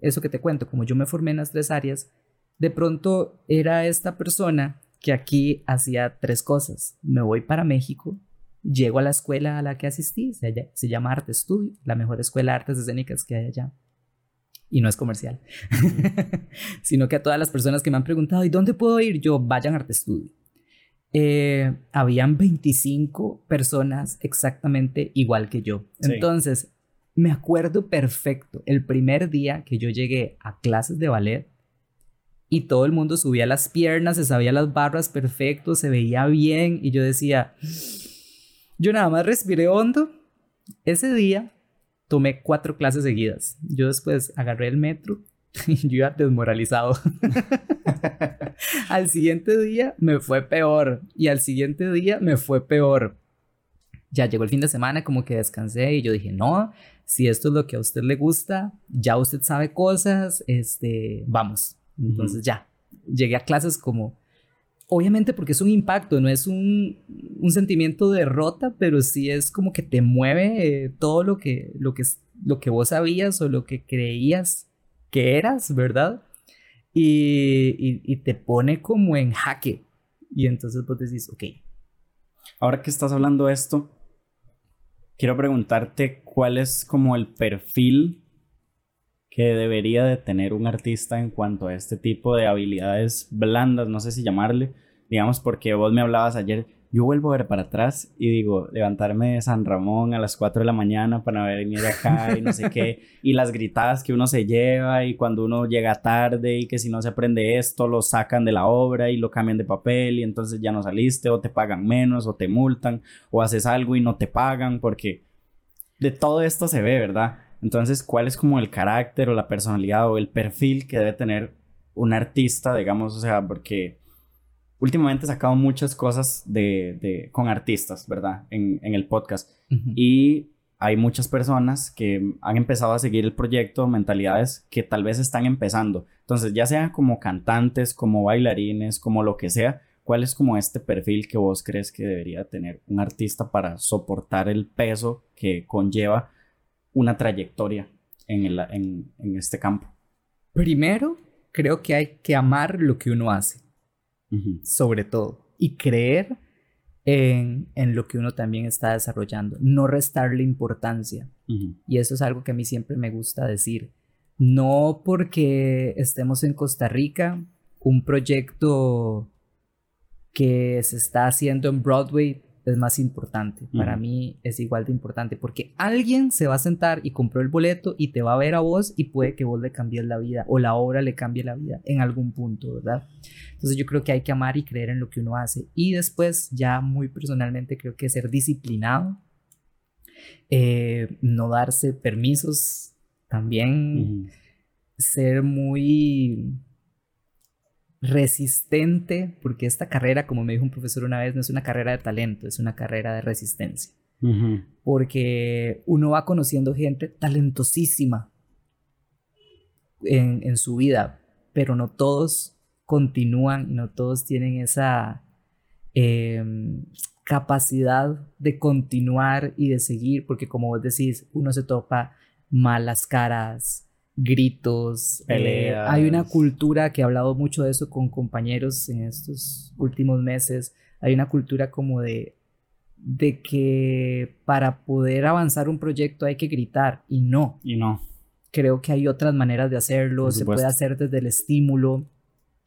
eso que te cuento, como yo me formé en las tres áreas, de pronto era esta persona que aquí hacía tres cosas. Me voy para México, llego a la escuela a la que asistí, se, llama Arte Studio, la mejor escuela de artes escénicas que hay allá. Y no es comercial, sino que a todas las personas que me han preguntado, ¿y dónde puedo ir? Yo, vayan a Arte Studio. Eh, habían 25 personas exactamente igual que yo. Entonces, me acuerdo perfecto, el primer día que yo llegué a clases de ballet, y todo el mundo subía las piernas, se sabía las barras perfecto, se veía bien y yo decía, yo nada más respiré hondo. Ese día tomé cuatro clases seguidas. Yo después agarré el metro y yo iba desmoralizado. al siguiente día me fue peor y al siguiente día me fue peor. Ya llegó el fin de semana, como que descansé y yo dije, no, si esto es lo que a usted le gusta, ya usted sabe cosas, este, vamos, entonces ya, llegué a clases como, obviamente porque es un impacto, no es un, un sentimiento de derrota, pero sí es como que te mueve eh, todo lo que, lo, que, lo que vos sabías o lo que creías que eras, ¿verdad? Y, y, te pone como en jaque. Y entonces vos decís, ok. Ahora que estás hablando de esto, quiero preguntarte cuál es como el perfil que debería de tener un artista en cuanto a este tipo de habilidades blandas, no sé si llamarle, digamos, porque vos me hablabas ayer, yo vuelvo a ver para atrás y digo, levantarme de San Ramón a las 4 de la mañana para venir acá y no sé qué, y las gritadas que uno se lleva y cuando uno llega tarde y que si no se aprende esto, lo sacan de la obra y lo cambian de papel y entonces ya no saliste o te pagan menos o te multan o haces algo y no te pagan porque de todo esto se ve, ¿verdad? Entonces, ¿cuál es como el carácter o la personalidad o el perfil que debe tener un artista, digamos? O sea, porque últimamente he sacado muchas cosas de, con artistas, ¿verdad? En, el podcast. Y hay muchas personas que han empezado a seguir el proyecto, mentalidades que tal vez están empezando. Entonces, ya sean como cantantes, como bailarines, como lo que sea, ¿cuál es como este perfil que vos crees que debería tener un artista para soportar el peso que conlleva una trayectoria en, el, en, este campo? Primero, creo que hay que amar lo que uno hace, sobre todo, y creer en, en, lo que uno también está desarrollando, no restarle importancia. Y eso es algo que a mí siempre me gusta decir. No porque estemos en Costa Rica, un proyecto que se está haciendo en Broadway es más importante. Para mí es igual de importante porque alguien se va a sentar y compró el boleto y te va a ver a vos y puede que vos le cambies la vida o la obra le cambie la vida en algún punto, ¿verdad? Entonces yo creo que hay que amar y creer en lo que uno hace. Y después ya muy personalmente creo que ser disciplinado, eh, no darse permisos también, ser muy resistente, porque esta carrera, como me dijo un profesor una vez, no es una carrera de talento, es una carrera de resistencia. Porque uno va conociendo gente talentosísima en, su vida, pero no todos continúan no todos tienen esa em, capacidad de continuar y de seguir, porque como vos decís, uno se topa malas caras, gritos. Eh, hay una cultura que he hablado mucho de eso con compañeros en estos últimos meses. Hay una cultura como de, de que para poder avanzar un proyecto hay que gritar y no. Y no. Creo que hay otras maneras de hacerlo. Se puede hacer desde el estímulo.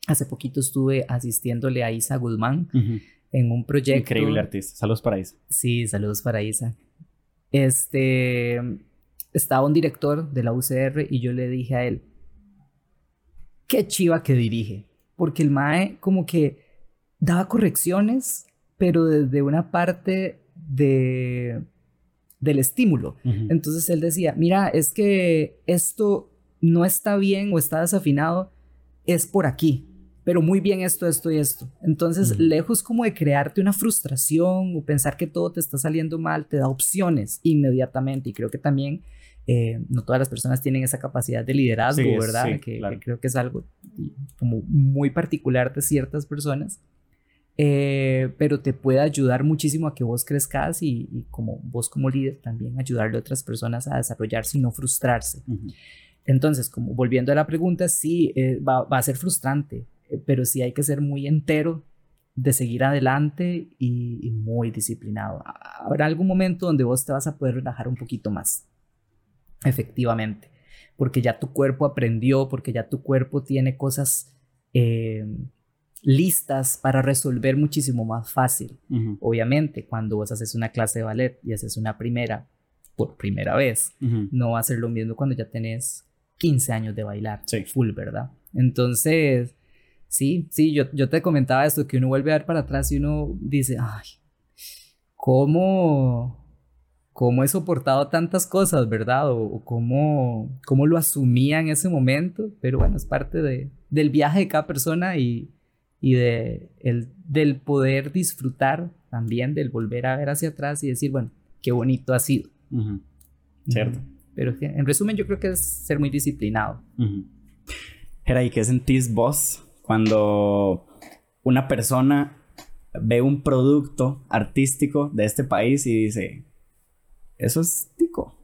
Hace poquito estuve asistiéndole a Isa Guzmán en un proyecto. Increíble artista. Saludos para Isa. Sí, saludos para Isa. Este estaba un director de la UCR y yo le dije a él, qué chiva que dirige, porque el MAE como que daba correcciones, pero desde una parte de del estímulo. Entonces él decía, mira, es que esto no está bien o está desafinado, es por aquí, pero muy bien esto, esto y esto. Entonces, lejos como de crearte una frustración o pensar que todo te está saliendo mal, te da opciones inmediatamente. Y creo que también eh, no todas las personas tienen esa capacidad de liderazgo, ¿verdad? que, creo que es algo como muy particular de ciertas personas. Eh, pero te puede ayudar muchísimo a que vos crezcas y, como vos como líder también ayudarle a otras personas a desarrollarse y no frustrarse. Entonces, como volviendo a la pregunta, sí, eh, va, va, a ser frustrante, pero sí hay que ser muy entero de seguir adelante y, y muy disciplinado. Habrá algún momento donde vos te vas a poder relajar un poquito más efectivamente, porque ya tu cuerpo aprendió, porque ya tu cuerpo tiene cosas eh, listas para resolver muchísimo más fácil. Obviamente, cuando vos haces una clase de ballet y haces una primera por primera vez, no va a ser lo mismo cuando ya tenés 15 años de bailar full, ¿verdad? Entonces, sí, sí, yo, yo te comentaba esto, que uno vuelve a ver para atrás y uno dice, ay, ¿cómo, cómo he soportado tantas cosas, ¿verdad? O, cómo, cómo, lo asumía en ese momento, pero bueno, es parte de, del viaje de cada persona y, y de, el, del poder disfrutar también, del volver a ver hacia atrás y decir, bueno, qué bonito ha sido. Cierto. Pero en resumen yo creo que es ser muy disciplinado. Uh ¿y qué sentís vos cuando una persona ve un producto artístico de este país y dice, eso es tico.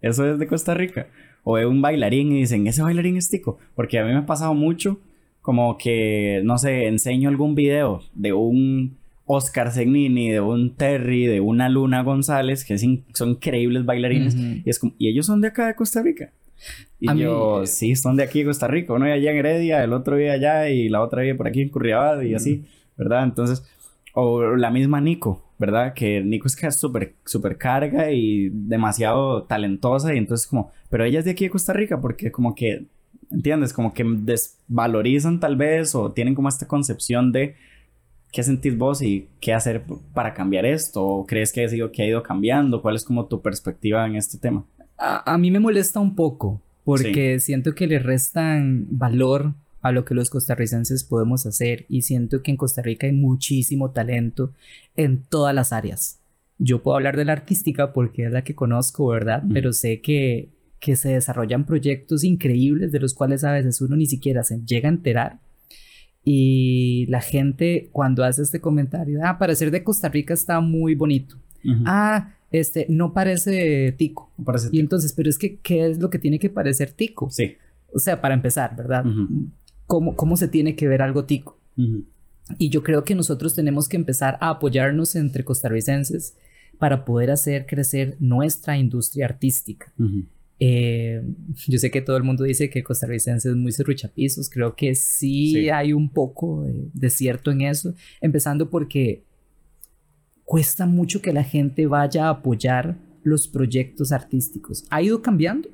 Eso es de Costa Rica. O ve un bailarín y dicen, ese bailarín es tico. Porque a mí me ha pasado mucho como que, no sé, enseño algún video de un Oscar Segnini, de un Terry, de una Luna González, que son increíbles bailarines. y, es como, y ellos son de acá de Costa Rica. Y yo, sí, son de aquí de Costa Rica. Uno allá en Heredia, el otro día allá y la otra vive por aquí en Curriabad y así, ¿verdad? Entonces, o la misma Nico, ¿verdad? Que Nico es que es súper super carga y demasiado talentosa y entonces como, pero ella es de aquí de Costa Rica porque como que, ¿entiendes? Como que desvalorizan tal vez o tienen como esta concepción de qué sentís vos y qué hacer para cambiar esto o crees que ha, sido, que ha ido cambiando, cuál es como tu perspectiva en este tema. A, mí me molesta un poco porque siento que le restan valor a lo que los costarricenses podemos hacer y siento que en Costa Rica hay muchísimo talento en todas las áreas. Yo puedo hablar de la artística porque es la que conozco, ¿verdad? Pero sé que, que se desarrollan proyectos increíbles de los cuales a veces uno ni siquiera se llega a enterar. Y la gente cuando hace este comentario, ah, parecer de Costa Rica está muy bonito. Ah, este, no parece tico. parece Y entonces, pero es que, ¿qué es lo que tiene que parecer tico? Sí. O sea, para empezar, ¿verdad? Cómo, se tiene que ver algo tico. Y yo creo que nosotros tenemos que empezar a apoyarnos entre costarricenses para poder hacer crecer nuestra industria artística. Eh, yo sé que todo el mundo dice que costarricense es muy cerruchapizos. Creo que sí, hay un poco de, cierto en eso. Empezando porque cuesta mucho que la gente vaya a apoyar los proyectos artísticos. Ha ido cambiando.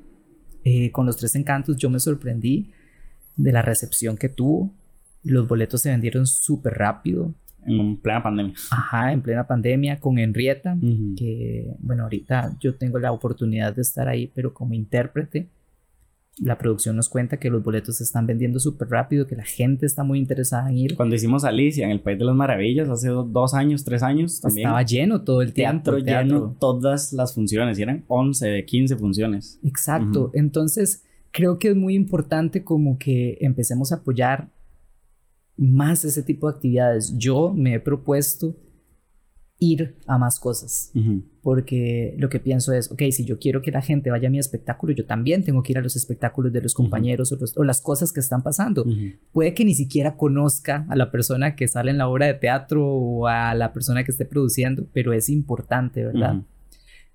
Eh, con los tres encantos yo me sorprendí de la recepción que tuvo. Los boletos se vendieron súper rápido. En plena pandemia. Ajá, en plena pandemia con Henrietta, que bueno, ahorita yo tengo la oportunidad de estar ahí, pero como intérprete, la producción nos cuenta que los boletos se están vendiendo súper rápido, que la gente está muy interesada en ir. Cuando hicimos Alicia en el País de las Maravillas, hace dos años, tres años, también. Estaba lleno todo el teatro. Teatro, lleno, todas las funciones, y eran 11 15 funciones. Exacto, entonces creo que es muy importante como que empecemos a apoyar más ese tipo de actividades. Yo me he propuesto ir a más cosas, porque lo que pienso es, ok, si yo quiero que la gente vaya a mi espectáculo, yo también tengo que ir a los espectáculos de los compañeros o, las cosas que están pasando. Puede que ni siquiera conozca a la persona que sale en la obra de teatro o a la persona que esté produciendo, pero es importante, ¿verdad?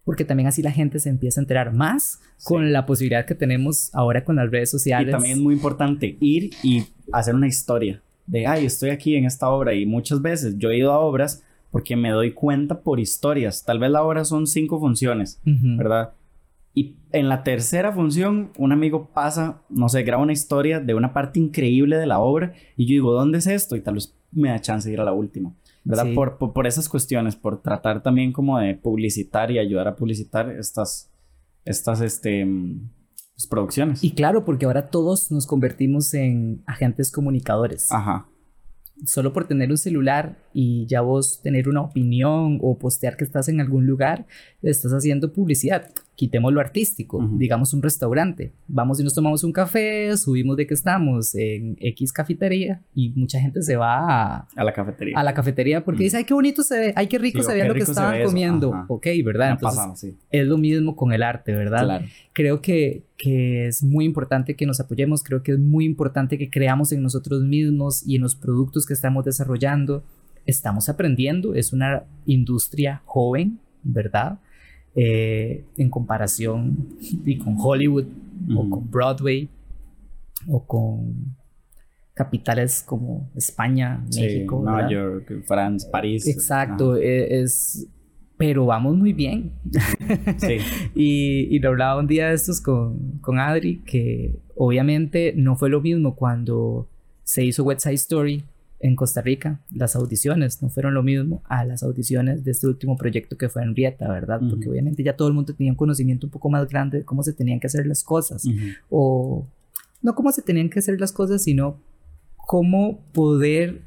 Porque también así la gente se empieza a enterar más con la posibilidad que tenemos ahora con las redes sociales. Y también es muy importante ir y hacer una historia de, ay, estoy aquí en esta obra y muchas veces yo he ido a obras porque me doy cuenta por historias. Tal vez la obra son cinco funciones, ¿verdad? Y en la tercera función, un amigo pasa, no sé, graba una historia de una parte increíble de la obra y yo digo, ¿dónde es esto? Y tal vez me da chance de ir a la última, ¿verdad? Por, por, esas cuestiones, por tratar también como de publicitar y ayudar a publicitar estas, estas, este, pues, producciones. Y claro, porque ahora todos nos convertimos en agentes comunicadores. Ajá. Solo por tener un celular y ya vos tener una opinión o postear que estás en algún lugar, estás haciendo publicidad quitemos lo artístico, digamos un restaurante, vamos y nos tomamos un café, subimos de que estamos en X cafetería y mucha gente se va a, a la cafetería. A la cafetería porque dice, ay, qué bonito se ve, ay, qué rico se ve lo que estaban comiendo. Ok, ¿verdad? Entonces, es lo mismo con el arte, ¿verdad? Creo que, que es muy importante que nos apoyemos, creo que es muy importante que creamos en nosotros mismos y en los productos que estamos desarrollando. Estamos aprendiendo, es una industria joven, ¿verdad? Eh, en comparación y con Hollywood o con Broadway o con capitales como España, México, Nueva York, Francia, París. Exacto, e, es, pero vamos muy bien. sí. y, y lo hablaba un día de estos con, con Adri, que obviamente no fue lo mismo cuando se hizo West Side Story en Costa Rica, las audiciones no fueron lo mismo a las audiciones de este último proyecto que fue en Rieta, ¿verdad? Porque obviamente ya todo el mundo tenía un conocimiento un poco más grande de cómo se tenían que hacer las cosas. O no cómo se tenían que hacer las cosas, sino cómo poder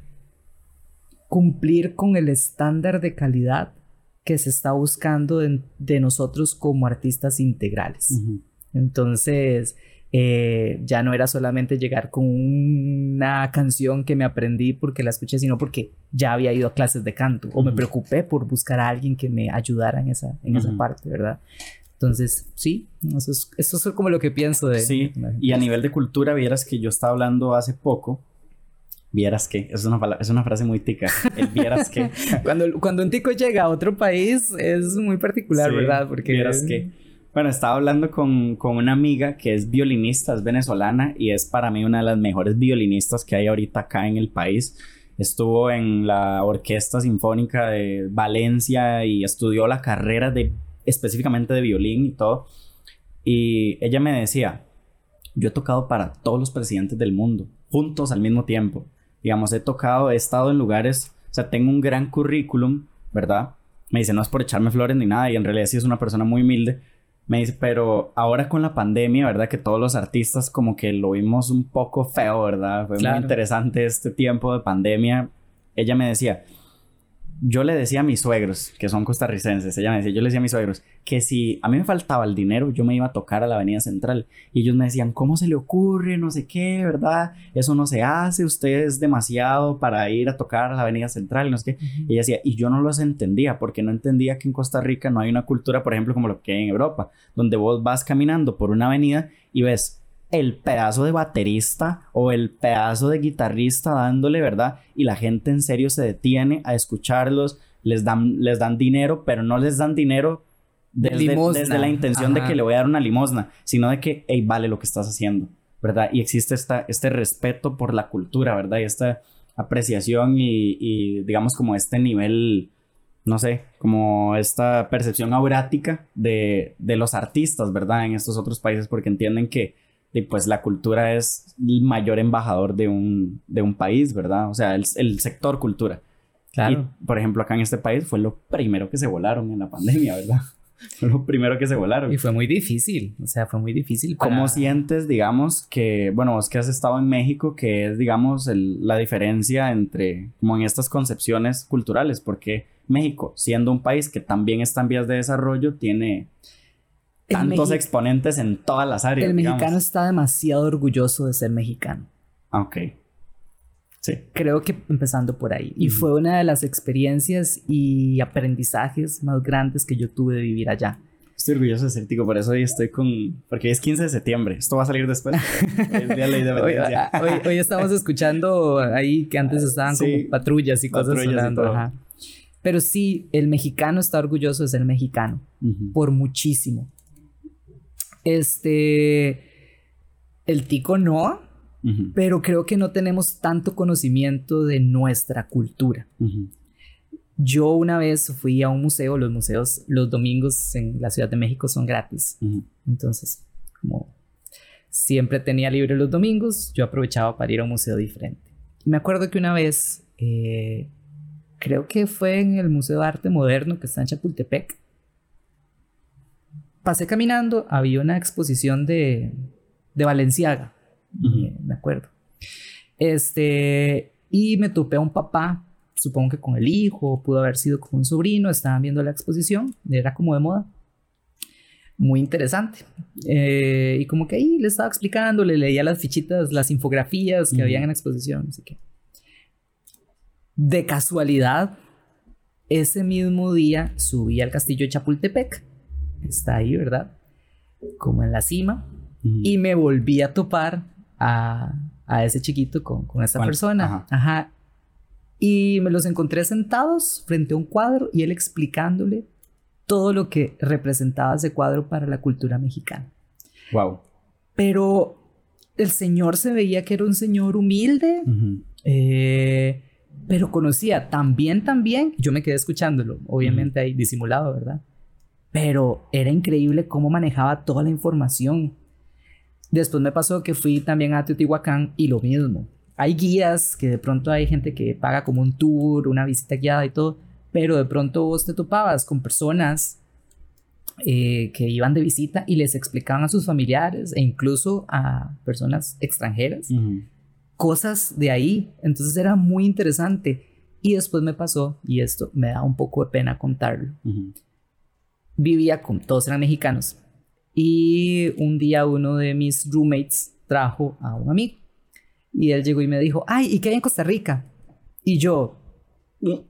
cumplir con el estándar de calidad que se está buscando de, nosotros como artistas integrales. Entonces, eh, ya no era solamente llegar con una canción que me aprendí porque la escuché, sino porque ya había ido a clases de canto o me preocupé por buscar a alguien que me ayudara en esa, en esa parte, ¿verdad? Entonces, sí, eso es, eso es como lo que pienso de... Sí, y a nivel de cultura, vieras que yo estaba hablando hace poco Vieras que, es una, es una frase muy tica. El vieras que. cuando, cuando un tico llega a otro país es muy particular, ¿verdad? Porque. Vieras que. Bueno, estaba hablando con, con, una amiga que es violinista, es venezolana y es para mí una de las mejores violinistas que hay ahorita acá en el país. Estuvo en la Orquesta Sinfónica de Valencia y estudió la carrera de específicamente de violín y todo. Y ella me decía, yo he tocado para todos los presidentes del mundo, juntos al mismo tiempo. Digamos, he tocado, he estado en lugares, o sea, tengo un gran currículum, ¿verdad? Me dice, no es por echarme flores ni nada, y en realidad sí es una persona muy humilde, me dice, pero ahora con la pandemia, ¿verdad? Que todos los artistas como que lo vimos un poco feo, ¿verdad? Fue muy interesante este tiempo de pandemia. Ella me decía, yo le decía a mis suegros, que son costarricenses, ella me decía, yo le decía a mis suegros, que si a mí me faltaba el dinero, yo me iba a tocar a la Avenida Central. Y ellos me decían, ¿cómo se le ocurre? No sé qué, ¿verdad? Eso no se hace, usted es demasiado para ir a tocar a la Avenida Central, no sé qué. Y ella decía, y yo no los entendía, porque no entendía que en Costa Rica no hay una cultura, por ejemplo, como lo que hay en Europa, donde vos vas caminando por una avenida y ves el pedazo de baterista o el pedazo de guitarrista dándole, ¿verdad? Y la gente en serio se detiene a escucharlos, les dan, les dan dinero, pero no les dan dinero desde, desde la intención de que le voy a dar una limosna, sino de que, hey, vale lo que estás haciendo, ¿verdad? Y existe esta, este respeto por la cultura, ¿verdad? Y esta apreciación y, digamos como este nivel, no sé, como esta percepción aurática de, de los artistas, ¿verdad? En estos otros países porque entienden que pues la cultura es el mayor embajador de un, de un país, ¿verdad? O sea, el, el sector cultura. Claro. Y, por ejemplo, acá en este país fue lo primero que se volaron en la pandemia, ¿verdad? Fue lo primero que se volaron. Y fue muy difícil, o sea, fue muy difícil. ¿Cómo sientes, digamos, que, bueno, vos que has estado en México, que es, digamos, la diferencia entre, como en estas concepciones culturales? Porque México, siendo un país que también está en vías de desarrollo, tiene tantos exponentes en todas las áreas. El mexicano está demasiado orgulloso de ser mexicano. Ah, ok. Sí. Creo que empezando por ahí. Y fue una de las experiencias y aprendizajes más grandes que yo tuve de vivir allá. Estoy orgulloso de ser tico, por eso hoy estoy con... Porque es 15 de septiembre, esto va a salir después. es día de la ah, hoy, hoy, estamos escuchando ahí que antes estaban como patrullas y cosas sonando. Pero sí, el mexicano está orgulloso de ser mexicano, por muchísimo. Este, el tico no, pero creo que no tenemos tanto conocimiento de nuestra cultura. Yo una vez fui a un museo, los museos los domingos en la Ciudad de México son gratis. Entonces, como siempre tenía libre los domingos, yo aprovechaba para ir a un museo diferente. me acuerdo que una vez, eh, creo que fue en el Museo de Arte Moderno que está en Chapultepec, pasé caminando, había una exposición de, de Valenciaga, me acuerdo. Este, y me topé a un papá, supongo que con el hijo, pudo haber sido con un sobrino, estaban viendo la exposición, era como de moda. Muy interesante. Eh, y como que ahí le estaba explicando, le leía las fichitas, las infografías que habían en la exposición, así que. De casualidad, ese mismo día subí al castillo de Chapultepec está ahí, ¿verdad? Como en la cima. Y me volví a topar a, a ese chiquito con, con esta persona. Ajá. Y me los encontré sentados frente a un cuadro y él explicándole todo lo que representaba ese cuadro para la cultura mexicana. Wow. Pero el señor se veía que era un señor humilde, eh, pero conocía también, también, yo me quedé escuchándolo, obviamente ahí disimulado, ¿verdad? Pero era increíble cómo manejaba toda la información. Después me pasó que fui también a Teotihuacán y lo mismo. Hay guías que de pronto hay gente que paga como un tour, una visita guiada y todo, pero de pronto vos te topabas con personas eh, que iban de visita y les explicaban a sus familiares e incluso a personas extranjeras cosas de ahí. Entonces era muy interesante. Y después me pasó, y esto me da un poco de pena contarlo vivía con, todos eran mexicanos. Y un día uno de mis roommates trajo a un amigo. Y él llegó y me dijo, ay, ¿y qué hay en Costa Rica? Y yo,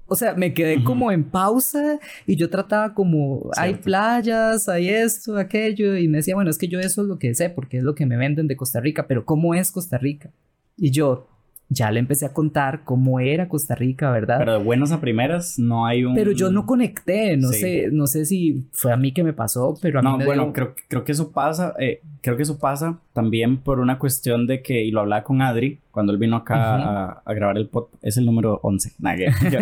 o sea, me quedé como en pausa y yo trataba como, hay playas, hay esto, aquello, y me decía, bueno, es que yo eso es lo que sé, porque es lo que me venden de Costa Rica, pero ¿cómo es Costa Rica? Y yo, ya le empecé a contar cómo era Costa Rica, ¿verdad? Pero de buenas a primeras no hay un... Pero yo no conecté, no sé, no sé si fue a mí que me pasó, pero a mí no, bueno, creo, creo que eso pasa, eh, creo que eso pasa también por una cuestión de que, y lo hablaba con Adri, cuando él vino acá a, grabar el podcast, es el número 11,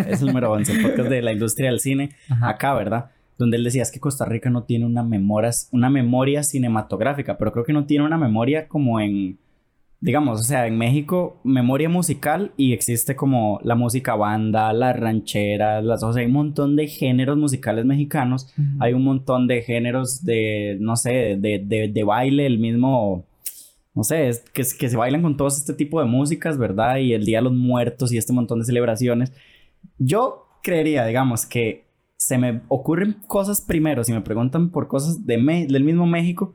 es el número 11, el podcast de la industria del cine, acá, ¿verdad? Donde él decía es que Costa Rica no tiene una memoria, una memoria cinematográfica, pero creo que no tiene una memoria como en digamos, o sea, en México, memoria musical y existe como la música banda, las rancheras, las, o sea, hay un montón de géneros musicales mexicanos, hay un montón de géneros de, no sé, de, de, de baile, el mismo, no sé, es, que, que se bailan con todo este tipo de músicas, ¿verdad? Y el Día de los Muertos y este montón de celebraciones. Yo creería, digamos, que se me ocurren cosas primero, si me preguntan por cosas de del mismo México,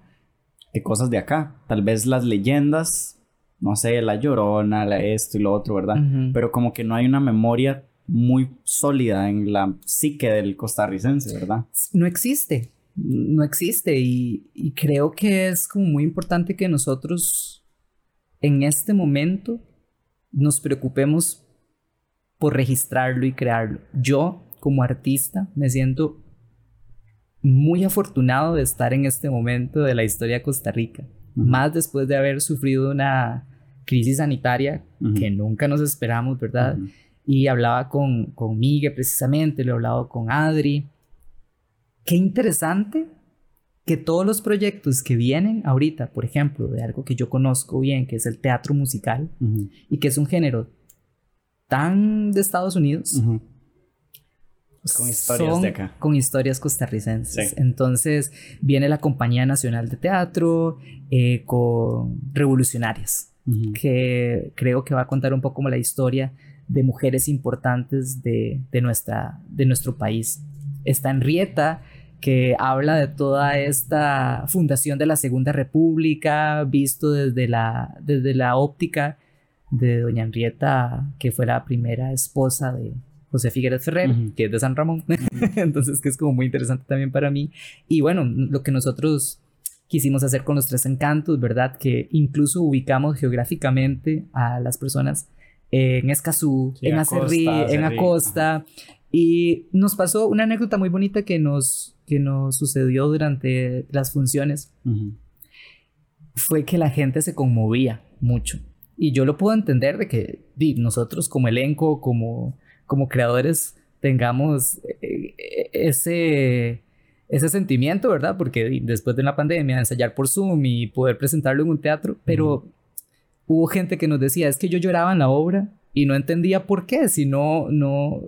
que cosas de acá. Tal vez las leyendas no sé, la llorona, la esto y lo otro, ¿verdad? Pero como que no hay una memoria muy sólida en la psique del costarricense, ¿verdad? No existe, no existe y, y creo que es como muy importante que nosotros en este momento nos preocupemos por registrarlo y crearlo. Yo, como artista, me siento muy afortunado de estar en este momento de la historia de Costa Rica, más después de haber sufrido una crisis sanitaria que nunca nos esperamos, ¿verdad? Y hablaba con, con Miguel precisamente, lo he hablado con Adri. Qué interesante que todos los proyectos que vienen ahorita, por ejemplo, de algo que yo conozco bien, que es el teatro musical, y que es un género tan de Estados Unidos, con historias de acá. Con historias costarricenses. Entonces viene la Compañía Nacional de Teatro eh, con Revolucionarias, que creo que va a contar un poco como la historia de mujeres importantes de, de, nuestra, de nuestro país. Está Enrieta, que habla de toda esta fundación de la Segunda República, visto desde la, desde la óptica de doña Enrieta, que fue la primera esposa de José Figueres Ferrer, que es de San Ramón. Entonces, que es como muy interesante también para mí. Y bueno, lo que nosotros quisimos hacer con los tres encantos, ¿verdad? Que incluso ubicamos geográficamente a las personas en Escazú, en Acerrí, en Acosta. Y nos pasó una anécdota muy bonita que nos, que nos sucedió durante las funciones. Fue que la gente se conmovía mucho. Y yo lo puedo entender de que nosotros como elenco, como, como creadores, tengamos eh, ese, ese sentimiento, ¿verdad? Porque después de una pandemia, ensayar por Zoom y poder presentarlo en un teatro, pero hubo gente que nos decía, es que yo lloraba en la obra y no entendía por qué, si no, no,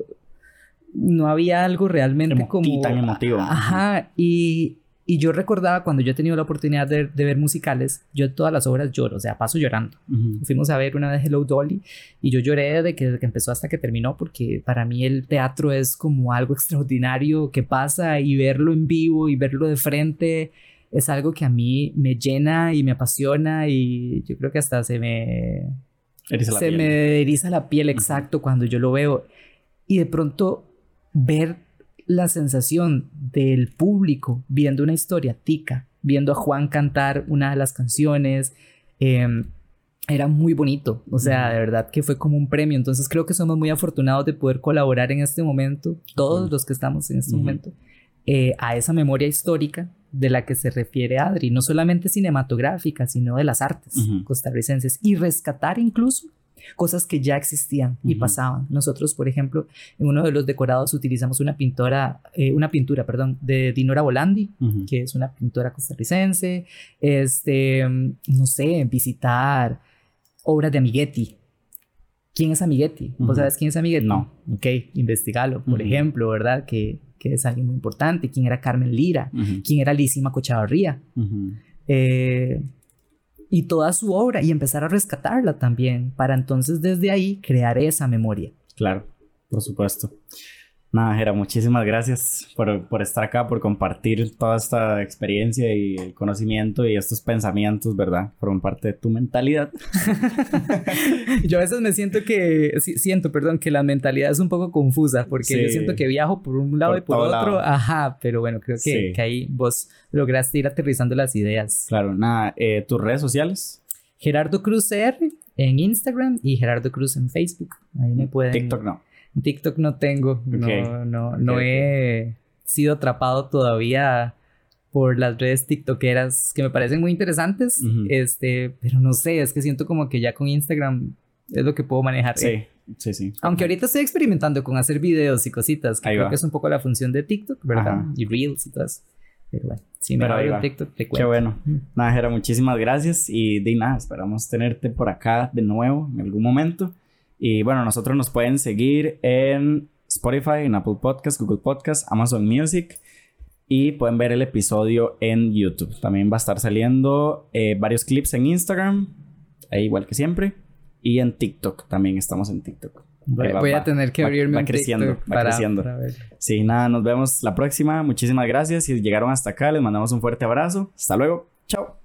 no había algo realmente como... tan emotivo. Ajá, y, y, yo recordaba cuando yo he tenido la oportunidad de, ver musicales, yo todas las obras lloro, o sea, paso llorando. Fuimos a ver una vez Hello Dolly y yo lloré de que, desde que empezó hasta que terminó porque para mí el teatro es como algo extraordinario que pasa y verlo en vivo y verlo de frente es algo que a mí me llena y me apasiona y yo creo que hasta se me... se me eriza la piel exacto cuando yo lo veo. Y de pronto ver la sensación del público viendo una historia tica, viendo a Juan cantar una de las canciones, em, era muy bonito, o sea, de verdad que fue como un premio, entonces creo que somos muy afortunados de poder colaborar en este momento, todos los que estamos en este momento, eh, a esa memoria histórica de la que se refiere Adri, no solamente cinematográfica, sino de las artes costarricenses y rescatar incluso cosas que ya existían y pasaban. Nosotros, por ejemplo, en uno de los decorados utilizamos una pintora, eh, una pintura, perdón, de Dinora Volandi, que es una pintora costarricense, este, no sé, visitar obras de Amiguetti, ¿Quién es Amiguetti? ¿Vos sabes quién es Amiguetti? No. Ok, investigalo. Por ejemplo, ¿verdad? Que que es alguien muy importante, quién era Carmen Lira, quién era Lísima Cochavarría, eh, y toda su obra, y empezar a rescatarla también, para entonces desde ahí crear esa memoria. Claro, por supuesto. Nada, Jera, muchísimas gracias por, por, estar acá, por compartir toda esta experiencia y el conocimiento y estos pensamientos, ¿verdad? Forman parte de tu mentalidad. yo a veces me siento que, siento, perdón, que la mentalidad es un poco confusa porque yo siento que viajo por un lado y por otro. Ajá, pero bueno, creo que, que, ahí vos lograste ir aterrizando las ideas. Claro, nada, eh, ¿tus redes sociales? Gerardo Cruz CR en Instagram y Gerardo Cruz en Facebook. Ahí me pueden... TikTok no. TikTok no tengo, no, no, no he sido atrapado todavía por las redes tiktokeras que me parecen muy interesantes, este, pero no sé, es que siento como que ya con Instagram es lo que puedo manejar. Sí, sí, sí. Aunque ahorita estoy experimentando con hacer videos y cositas, que creo que es un poco la función de TikTok, ¿verdad? Y Reels y todo eso. Pero bueno, si me va TikTok, te cuento. Qué bueno. Nada, Jera, muchísimas gracias y de nada, esperamos tenerte por acá de nuevo en algún momento. Y bueno, nosotros nos pueden seguir en Spotify, en Apple Podcasts, Google Podcasts, Amazon Music y pueden ver el episodio en YouTube. También va a estar saliendo eh, varios clips en Instagram, igual que siempre, y en TikTok. También estamos en TikTok. Voy, a tener que abrirme va, creciendo, va creciendo. Sí, nada, nos vemos la próxima. Muchísimas gracias. Si llegaron hasta acá, les mandamos un fuerte abrazo. Hasta luego. Chao.